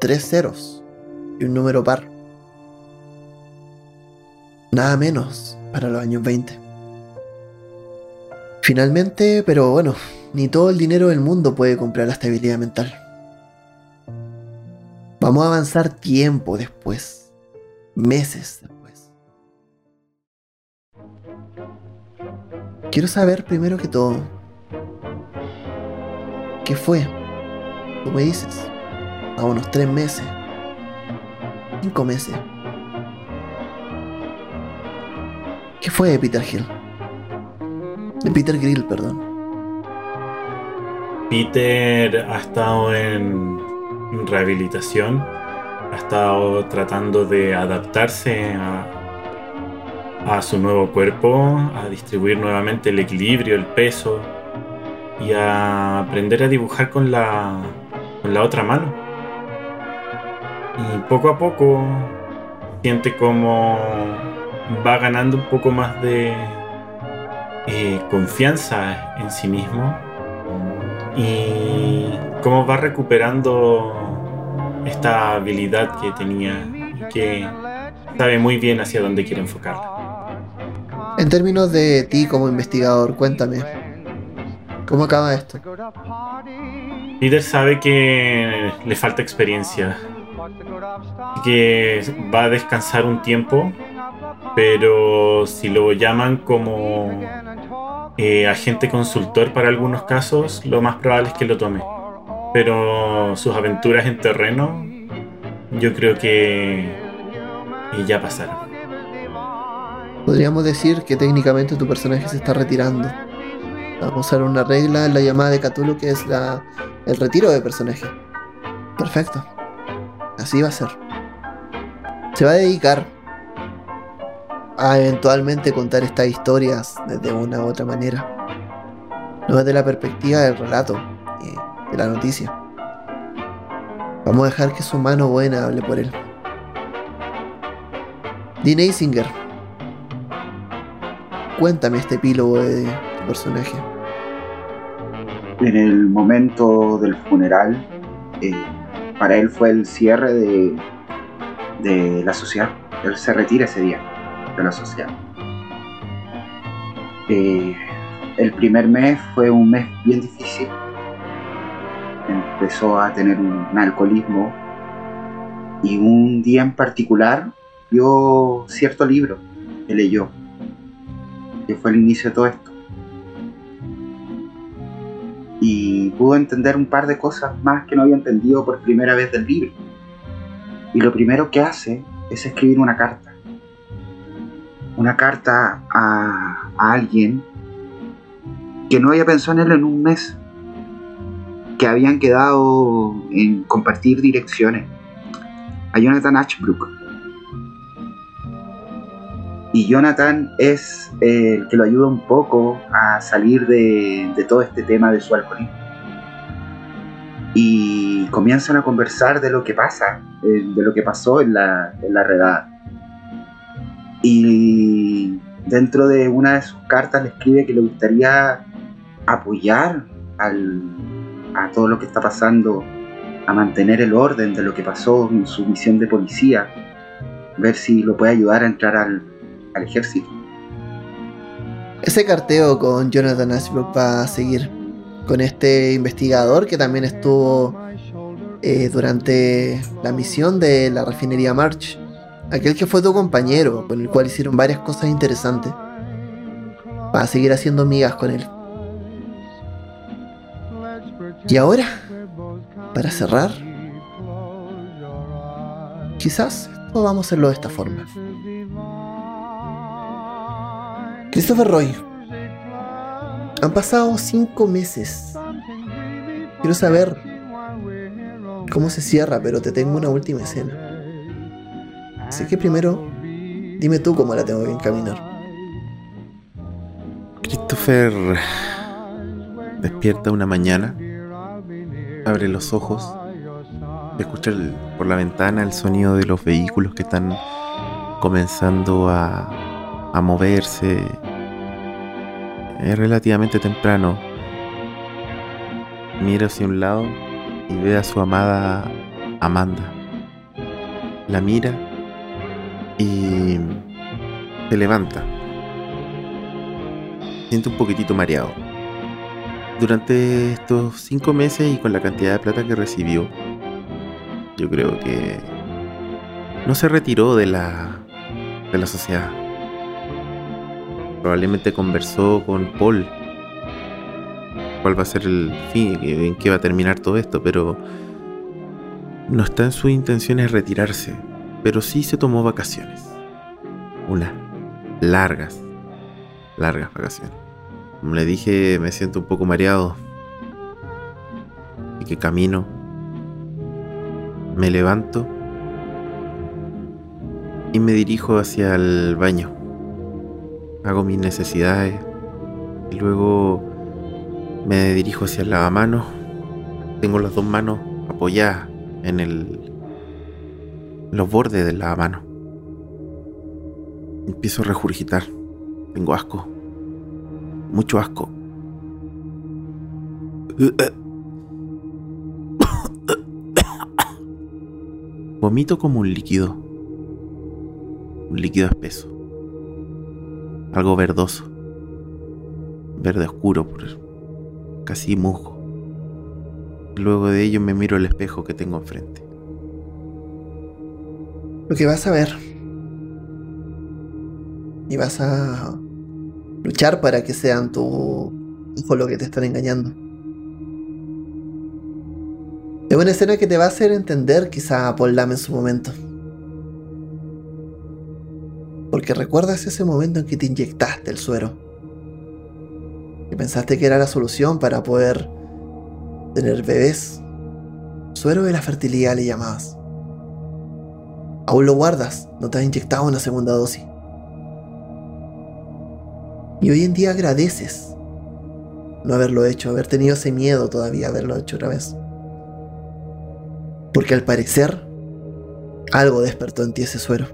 tres ceros y un número par. Nada menos para los años 20. Finalmente, pero bueno, ni todo el dinero del mundo puede comprar la estabilidad mental. Vamos a avanzar tiempo después, meses después. Quiero saber primero que todo, ¿qué fue? Tú me dices, a unos tres meses, cinco meses. ¿Qué fue de Peter Hill? De Peter Grill, perdón. Peter ha estado en rehabilitación, ha estado tratando de adaptarse a, su nuevo cuerpo, a distribuir nuevamente el equilibrio, el peso y a aprender a dibujar con la, con la otra mano. Y poco a poco siente como va ganando un poco más de eh, confianza en sí mismo y cómo va recuperando esta habilidad que tenía y que sabe muy bien hacia dónde quiere enfocarla. En términos de ti como investigador, cuéntame. ¿Cómo acaba esto? Peter sabe que le falta experiencia que va a descansar un tiempo, pero si lo llaman como eh, agente consultor para algunos casos, lo más probable es que lo tome. Pero sus aventuras en terreno, yo creo que ya pasaron. Podríamos decir que técnicamente tu personaje se está retirando. Vamos a usar una regla en la llamada de Cthulhu que es la, el retiro de personaje. Perfecto. Así va a ser. Se va a dedicar a eventualmente contar estas historias desde una u otra manera. No desde la perspectiva del relato de la noticia. Va Vamos a dejar que su mano buena hable por él. Dean Eisinger. Cuéntame este epílogo de tu personaje. En el momento del funeral, eh, para él fue el cierre de, de la sociedad. Él se retira ese día de la sociedad. Eh, el primer mes fue un mes bien difícil. Empezó a tener un, alcoholismo y un día en particular vio cierto libro que leyó, que fue el inicio de todo esto. Y pudo entender un par de cosas más que no había entendido por primera vez del libro. Y lo primero que hace es escribir una carta. Una carta a alguien que no había pensado en él en un mes. Que habían quedado en compartir direcciones. A Jonathan Ashbrook. Y Jonathan es eh, el que lo ayuda un poco a salir de, todo este tema de su alcoholismo. Y comienzan a conversar de lo que pasa, eh, de lo que pasó en la, en la redada. Y dentro de una de sus cartas le escribe que le gustaría apoyar al, a todo lo que está pasando, a mantener el orden de lo que pasó en su misión de policía, ver si lo puede ayudar a entrar al, al ejército. Ese carteo con Jonathan Ashbrook va a seguir con este investigador que también estuvo eh, durante la misión de la refinería March. Aquel que fue tu compañero, con el cual hicieron varias cosas interesantes. Va a seguir haciendo migas con él. Y ahora, para cerrar, quizás a hacerlo de esta forma. Christopher Roy, han pasado cinco meses. Quiero saber cómo se cierra, pero te tengo una última escena. Así que primero, dime tú cómo la tengo que encaminar. Christopher despierta una mañana, abre los ojos, escucha por la ventana el sonido de los vehículos que están comenzando a moverse. Es relativamente temprano. Mira hacia un lado y ve a su amada Amanda. La mira y se levanta. Siente un poquitito mareado. Durante estos cinco meses y con la cantidad de plata que recibió, yo creo que no se retiró de la, de la sociedad. Probablemente conversó con Paul cuál va a ser el fin, en qué va a terminar todo esto, pero no está en sus intenciones retirarse, pero sí se tomó vacaciones. Unas largas, largas vacaciones. Como le dije, me siento un poco mareado. Y que camino. Me levanto. Y me dirijo hacia el baño. Hago mis necesidades. Y luego me dirijo hacia el lavamanos. Tengo las dos manos apoyadas en el. los bordes del lavamanos. Empiezo a regurgitar. Tengo asco. Mucho asco. Vomito como un líquido. Un líquido espeso. Algo verdoso. Verde oscuro, casi musgo. Luego de ello me miro al espejo que tengo enfrente. Lo que vas a ver. Y vas a luchar para que sean tu hijo lo que te están engañando. Es una escena que te va a hacer entender quizá a Paul en su momento. Porque recuerdas ese momento en que te inyectaste el suero. Que pensaste que era la solución para poder tener bebés. Suero de la fertilidad le llamabas. Aún lo guardas, no te has inyectado una segunda dosis. Y hoy en día agradeces no haberlo hecho, haber tenido ese miedo todavía, haberlo hecho otra vez. Porque al parecer, algo despertó en ti ese suero.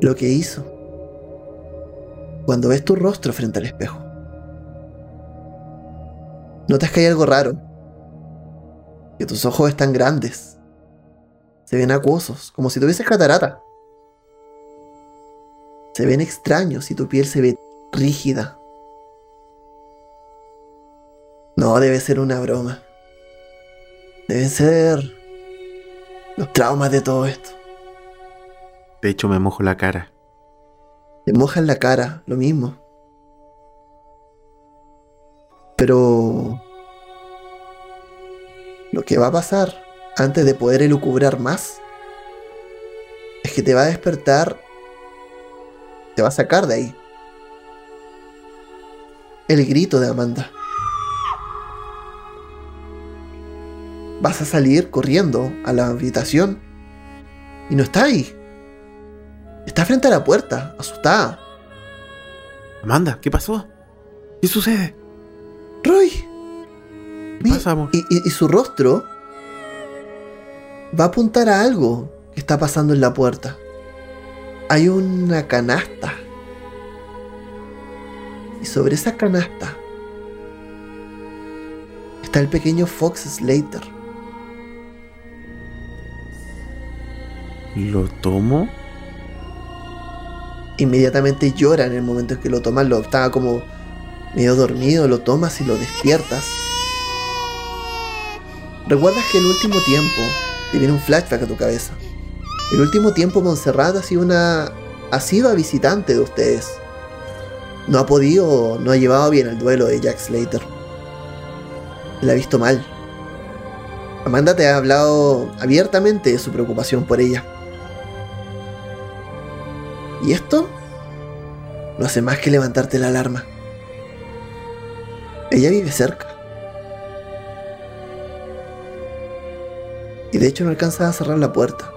Lo que hizo cuando ves tu rostro frente al espejo. Notas que hay algo raro. Que tus ojos están grandes. Se ven acuosos, como si tuvieses catarata. Se ven extraños y tu piel se ve rígida. No, debe ser una broma. Deben ser los traumas de todo esto. De hecho, me mojo la cara. Te mojan la cara, lo mismo. Pero lo que va a pasar antes de poder elucubrar más es que te va a despertar, te va a sacar de ahí. El grito de Amanda. Vas a salir corriendo a la habitación y no está ahí. Está frente a la puerta, asustada. Amanda, ¿qué pasó? ¿Qué sucede? Roy. ¿Qué pasa, amor? Y, y- y su rostro va a apuntar a algo que está pasando en la puerta. Hay una canasta. Y sobre esa canasta está el pequeño Fox Slater. ¿Lo tomo? Inmediatamente llora en el momento en que lo tomas. Lo estaba como medio dormido. Lo tomas y lo despiertas. ¿Recuerdas que el último tiempo te viene un flashback a tu cabeza? El último tiempo Montserrat ha sido una asiva visitante de ustedes. No ha podido, no ha llevado bien el duelo de Jack Slater. La ha visto mal. Amanda te ha hablado abiertamente de su preocupación por ella. Y esto no hace más que levantarte la alarma. Ella vive cerca. Y de hecho no alcanza a cerrar la puerta.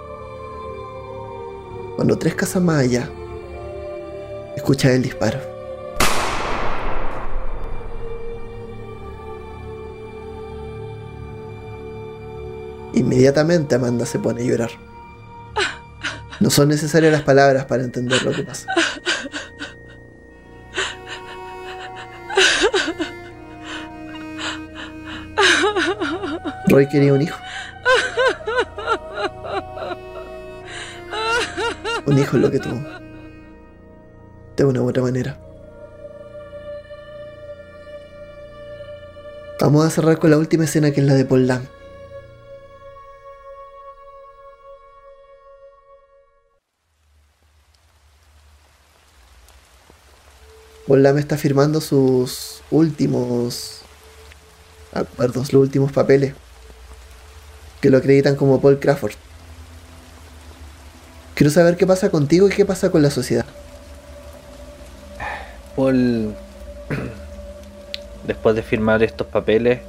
Cuando tres casas más allá, escucha el disparo. Inmediatamente Amanda se pone a llorar. No son necesarias las palabras para entender lo que pasa. Roy quería un hijo. Hijo es lo que tuvo. De una u otra manera. Vamos a cerrar con la última escena que es la de Paul Lam. Paul Lam está firmando sus últimos acuerdos, los últimos papeles que lo acreditan como Paul Crawford. Quiero saber qué pasa contigo y qué pasa con la sociedad. Paul, después de firmar estos papeles,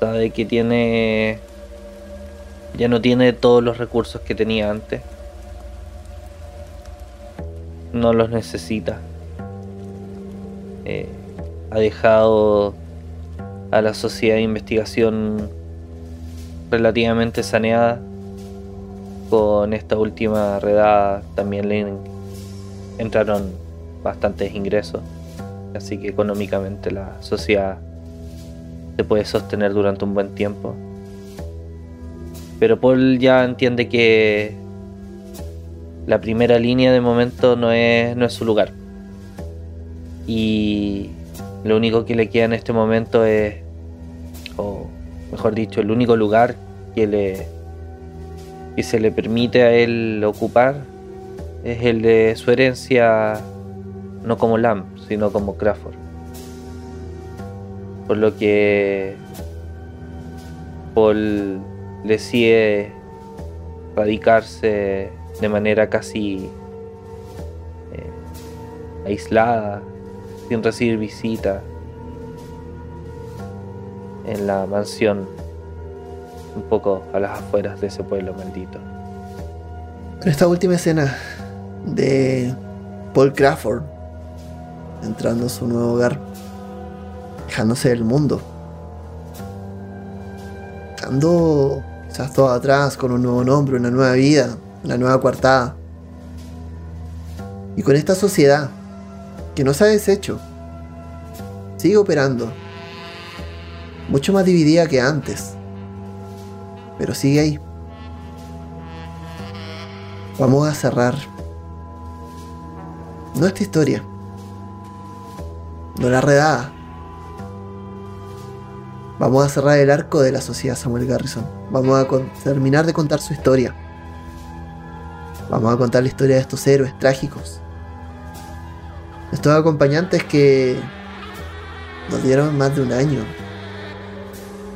sabe que tiene. Ya no tiene todos los recursos que tenía antes. No los necesita. Eh, ha dejado a la sociedad de investigación relativamente saneada. Con esta última redada también le entraron bastantes ingresos. Así que económicamente la sociedad se puede sostener durante un buen tiempo. Pero Paul ya entiende que la primera línea de momento no es, no es su lugar. Y lo único que le queda en este momento es, o mejor dicho, el único lugar que le que se le permite a él ocupar es el de su herencia no como Lamb, sino como Crawford. Por lo que Paul decide radicarse de manera casi eh, aislada, sin recibir visita, en la mansión un poco a las afueras de ese pueblo maldito. En esta última escena de Paul Crawford entrando a su nuevo hogar, dejándose del mundo. dejando quizás todo atrás con un nuevo nombre, una nueva vida, una nueva coartada. Y con esta sociedad que no se ha deshecho, sigue operando, mucho más dividida que antes, pero sigue ahí. Vamos a cerrar nuestra historia, no la redada. Vamos a cerrar el arco de la sociedad Samuel Garrison. Vamos a terminar de contar su historia. Vamos a contar la historia de estos héroes trágicos. Estos acompañantes que nos dieron más de un año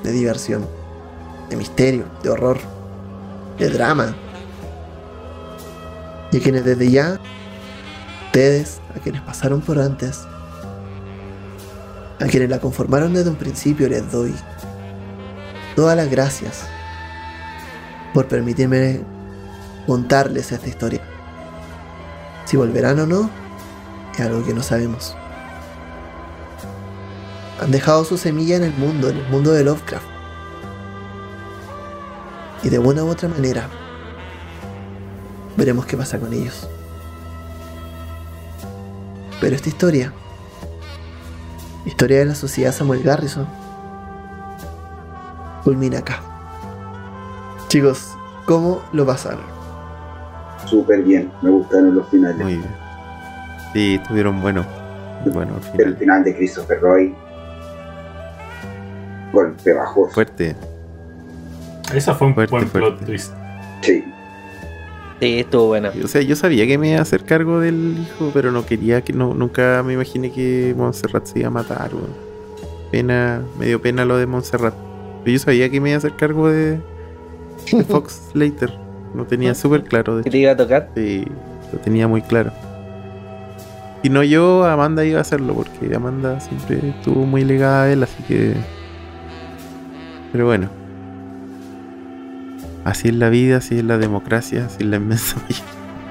de diversión, de misterio, de horror, de drama. Y a quienes desde ya, ustedes, a quienes pasaron por antes, a quienes la conformaron desde un principio, les doy todas las gracias por permitirme contarles esta historia. Si volverán o no, es algo que no sabemos. Han dejado su semilla en el mundo, en el mundo de Lovecraft. Y de una u otra manera, veremos qué pasa con ellos. Pero esta historia, historia de la sociedad Samuel Garrison, culmina acá. Chicos, ¿cómo lo pasaron? Súper bien, me gustaron los finales. Muy bien. Sí, estuvieron buenos. Bueno, al El final. final de Christopher Roy. Golpe bajo. Fuerte. Esa fue un Fuerte, buen plot twist. Sí. Sí, estuvo buena. O sea, yo sabía que me iba a hacer cargo del hijo, pero no quería que no, nunca me imaginé que Montserrat se iba a matar. Pena, me dio pena lo de Montserrat. Pero yo sabía que me iba a hacer cargo de, de Fox Slater. Lo tenía súper claro. De ¿Qué hecho. te iba a tocar? Sí, lo tenía muy claro. Si no yo, Amanda iba a hacerlo, porque Amanda siempre estuvo muy ligada a él, así que... Pero bueno. Así es la vida, así es la democracia, así es la inmensa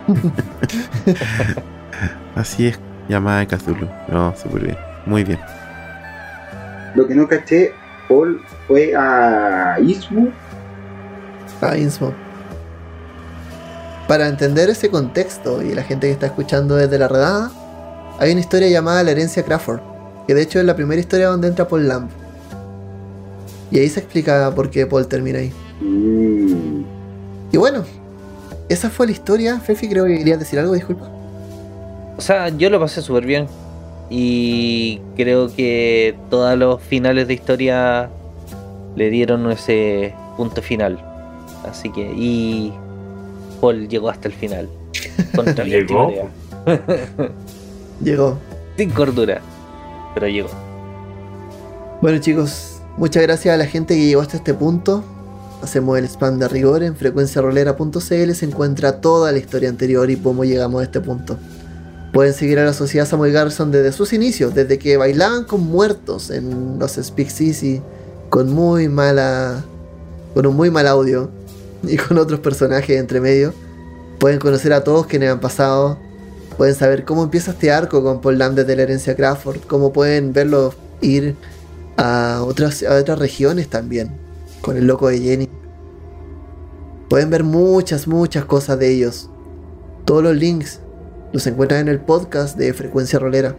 mayoría. así es llamada de Cthulhu. No, súper bien. Muy bien. Lo que no caché, Paul fue a Ismu. a Innsmouth. Para entender ese contexto y la gente que está escuchando desde la redada, hay una historia llamada La herencia Crawford, que de hecho es la primera historia donde entra Paul Lamb. Y ahí se explica por qué Paul termina ahí. Mm, Y bueno, esa fue la historia. Fefi, creo que querías decir algo, disculpa. O sea, yo lo pasé súper bien. Y creo que todos los finales de historia le dieron ese punto final. Así que, y Paul llegó hasta el final. Contra Llegó. Llegó. Sin cordura. Pero llegó. Bueno chicos, muchas gracias a la gente que llegó hasta este punto. Hacemos el spam de rigor en frecuenciarolera.cl se encuentra toda la historia anterior y cómo llegamos a este punto. Pueden seguir a la sociedad Samuel Garrison desde sus inicios, desde que bailaban con muertos en los Speak Easy, con muy mala. con un muy mal audio y con otros personajes entre medio. Pueden conocer a todos quienes han pasado. Pueden saber cómo empieza este arco con Paul Lamb desde la herencia Crawford. Cómo pueden verlo ir a otras, a otras regiones también. Con el loco de Jenny. Pueden ver muchas, muchas cosas de ellos. Todos los links los encuentran en el podcast de Frecuencia Rolera.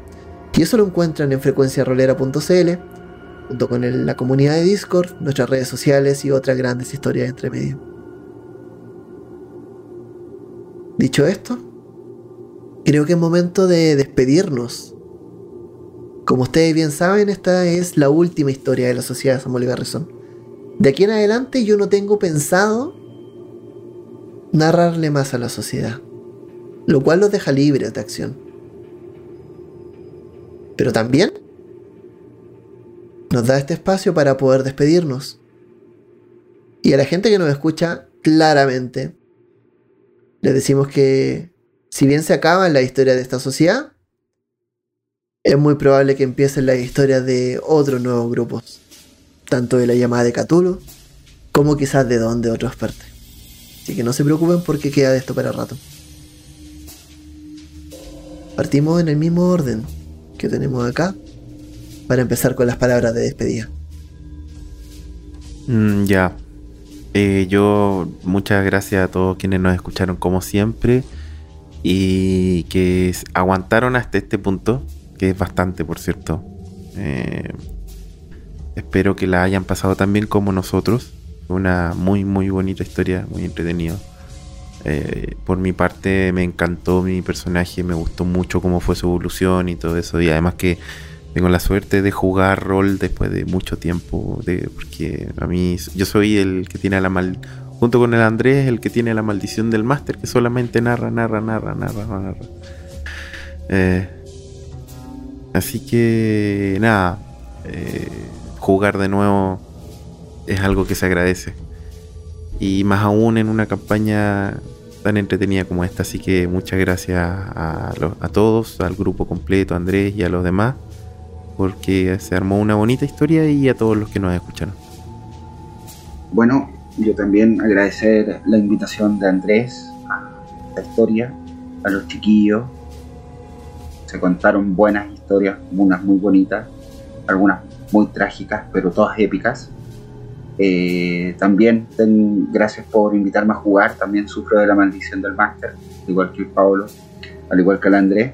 Y eso lo encuentran en frecuenciarolera.cl, junto con la comunidad de Discord, nuestras redes sociales y otras grandes historias entre medio. Dicho esto, creo que es momento de despedirnos. Como ustedes bien saben, esta es la última historia de la sociedad Samuel Garrison. De aquí en adelante yo no tengo pensado narrarle más a la sociedad, lo cual los deja libres de acción. Pero también nos da este espacio para poder despedirnos. Y a la gente que nos escucha claramente, les decimos que si bien se acaba la historia de esta sociedad, es muy probable que empiecen las historias de otros nuevos grupos, tanto de la llamada de Cthulhu, como quizás de donde otras partes. Así que no se preocupen porque queda de esto para rato. Partimos en el mismo orden que tenemos acá para empezar con las palabras de despedida. Mm, ya. Eh, yo, muchas gracias a todos quienes nos escucharon como siempre y que aguantaron hasta este punto, que es bastante, por cierto. Eh, espero que la hayan pasado tan bien como nosotros. Una muy, muy bonita historia, muy entretenida. Eh, por mi parte me encantó mi personaje, me gustó mucho cómo fue su evolución y todo eso. Y además que tengo la suerte de jugar rol después de mucho tiempo. Porque a mí, yo soy el que tiene la mal. Junto con el Andrés, el que tiene la maldición del máster, que solamente narra, narra, narra, narra, narra. Eh, así que, nada. eh, jugar de nuevo es algo que se agradece. Y más aún en una campaña tan entretenida como esta. Así que muchas gracias a, los- a todos, al grupo completo, a Andrés y a los demás, porque se armó una bonita historia y a todos los que nos escucharon. Bueno, yo también agradecer la invitación de Andrés a esta historia, a los chiquillos. Se contaron buenas historias, unas muy bonitas, algunas muy trágicas, pero todas épicas. Eh, también ten- gracias por invitarme a jugar, también sufro de la maldición del máster, igual que el Pablo, al igual que el Andrés,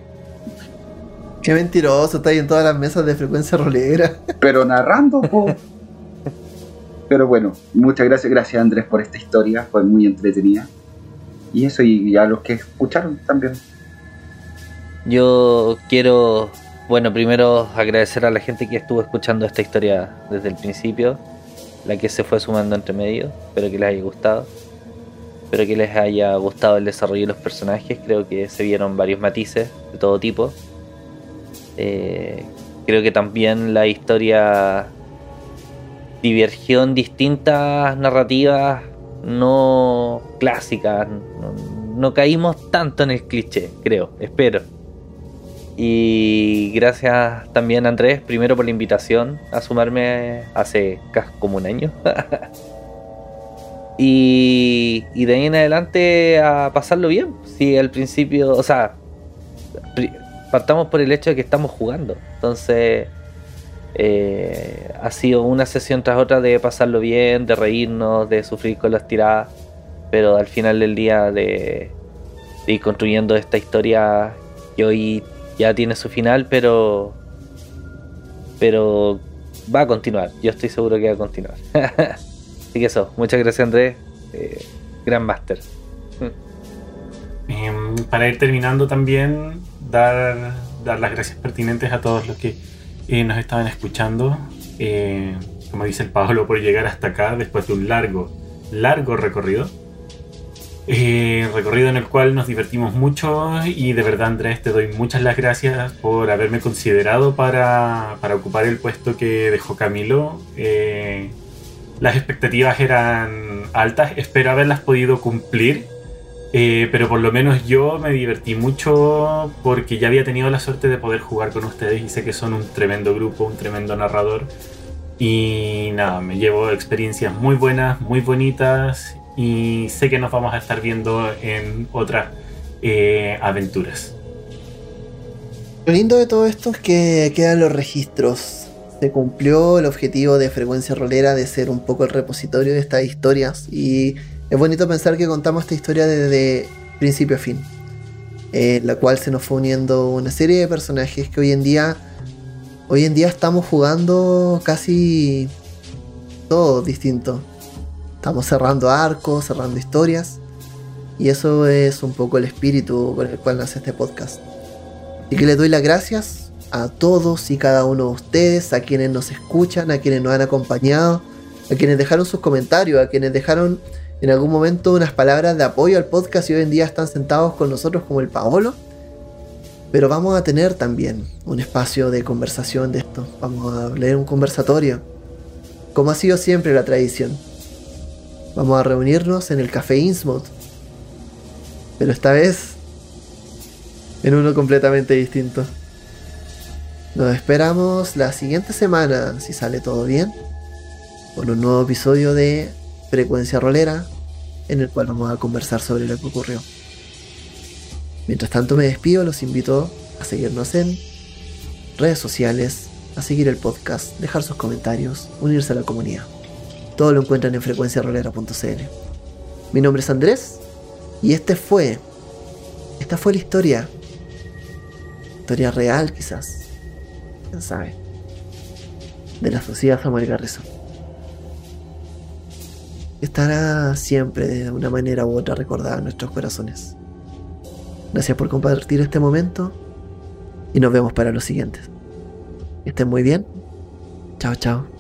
Qué mentiroso, está ahí en todas las mesas de frecuencia rolera. pero narrando. po. Pero bueno, muchas gracias, gracias Andrés por esta historia, fue muy entretenida. Y eso, y a los que escucharon también. Yo quiero, bueno, primero agradecer a la gente que estuvo escuchando esta historia desde el principio, la que se fue sumando entre medio, espero que les haya gustado. Espero que les haya gustado el desarrollo de los personajes, creo que se vieron varios matices de todo tipo. Eh, creo que también la historia divergió en distintas narrativas no clásicas. No, no caímos tanto en el cliché, creo, espero. Y gracias también Andrés, primero por la invitación a sumarme hace casi como un año. y, y de ahí en adelante a pasarlo bien. Si al principio, o sea, partamos por el hecho de que estamos jugando. Entonces, eh, ha sido una sesión tras otra de pasarlo bien, de reírnos, de sufrir con las tiradas. Pero al final del día de, de ir construyendo esta historia que hoy ya tiene su final, pero pero va a continuar. Yo estoy seguro que va a continuar. Así que eso, muchas gracias Andrés, eh, gran máster. Em, para ir terminando también, dar, dar las gracias pertinentes a todos los que eh, nos estaban escuchando. Eh, como dice el Pablo, por llegar hasta acá después de un largo, largo recorrido. Eh, recorrido en el cual nos divertimos mucho y de verdad Andrés te doy muchas las gracias por haberme considerado para, para ocupar el puesto que dejó Camilo. Eh, las expectativas eran altas, espero haberlas podido cumplir. Eh, pero por lo menos yo me divertí mucho porque ya había tenido la suerte de poder jugar con ustedes y sé que son un tremendo grupo, un tremendo narrador. Y nada, me llevo experiencias muy buenas, muy bonitas y sé que nos vamos a estar viendo en otras eh, aventuras. Lo lindo de todo esto es que quedan los registros. Se cumplió el objetivo de Frecuencia Rolera de ser un poco el repositorio de estas historias. Y es bonito pensar que contamos esta historia desde principio a fin. En la cual se nos fue uniendo una serie de personajes que hoy en día. Hoy en día estamos jugando casi todo distinto. Estamos cerrando arcos, cerrando historias. Y eso es un poco el espíritu con el cual nace este podcast. Así que les doy las gracias a todos y cada uno de ustedes, a quienes nos escuchan, a quienes nos han acompañado, a quienes dejaron sus comentarios, a quienes dejaron en algún momento unas palabras de apoyo al podcast y hoy en día están sentados con nosotros como el Paolo. Pero vamos a tener también un espacio de conversación de esto. Vamos a leer un conversatorio. Como ha sido siempre la tradición. Vamos a reunirnos en el Café Innsmouth. Pero esta vez en uno completamente distinto. Nos esperamos la siguiente semana, si sale todo bien, con un nuevo episodio de Frecuencia Rolera, en el cual vamos a conversar sobre lo que ocurrió. Mientras tanto me despido, los invito a seguirnos en redes sociales, a seguir el podcast, dejar sus comentarios, unirse a la comunidad. Todo lo encuentran en frecuenciarolera.cl. Mi nombre es Andrés y este fue. Esta fue la historia. Historia real, quizás. Quién sabe. De la sociedad Samuel Garrison. Estará siempre de una manera u otra recordada en nuestros corazones. Gracias por compartir este momento y nos vemos para los siguientes. Estén muy bien. Chao, chao.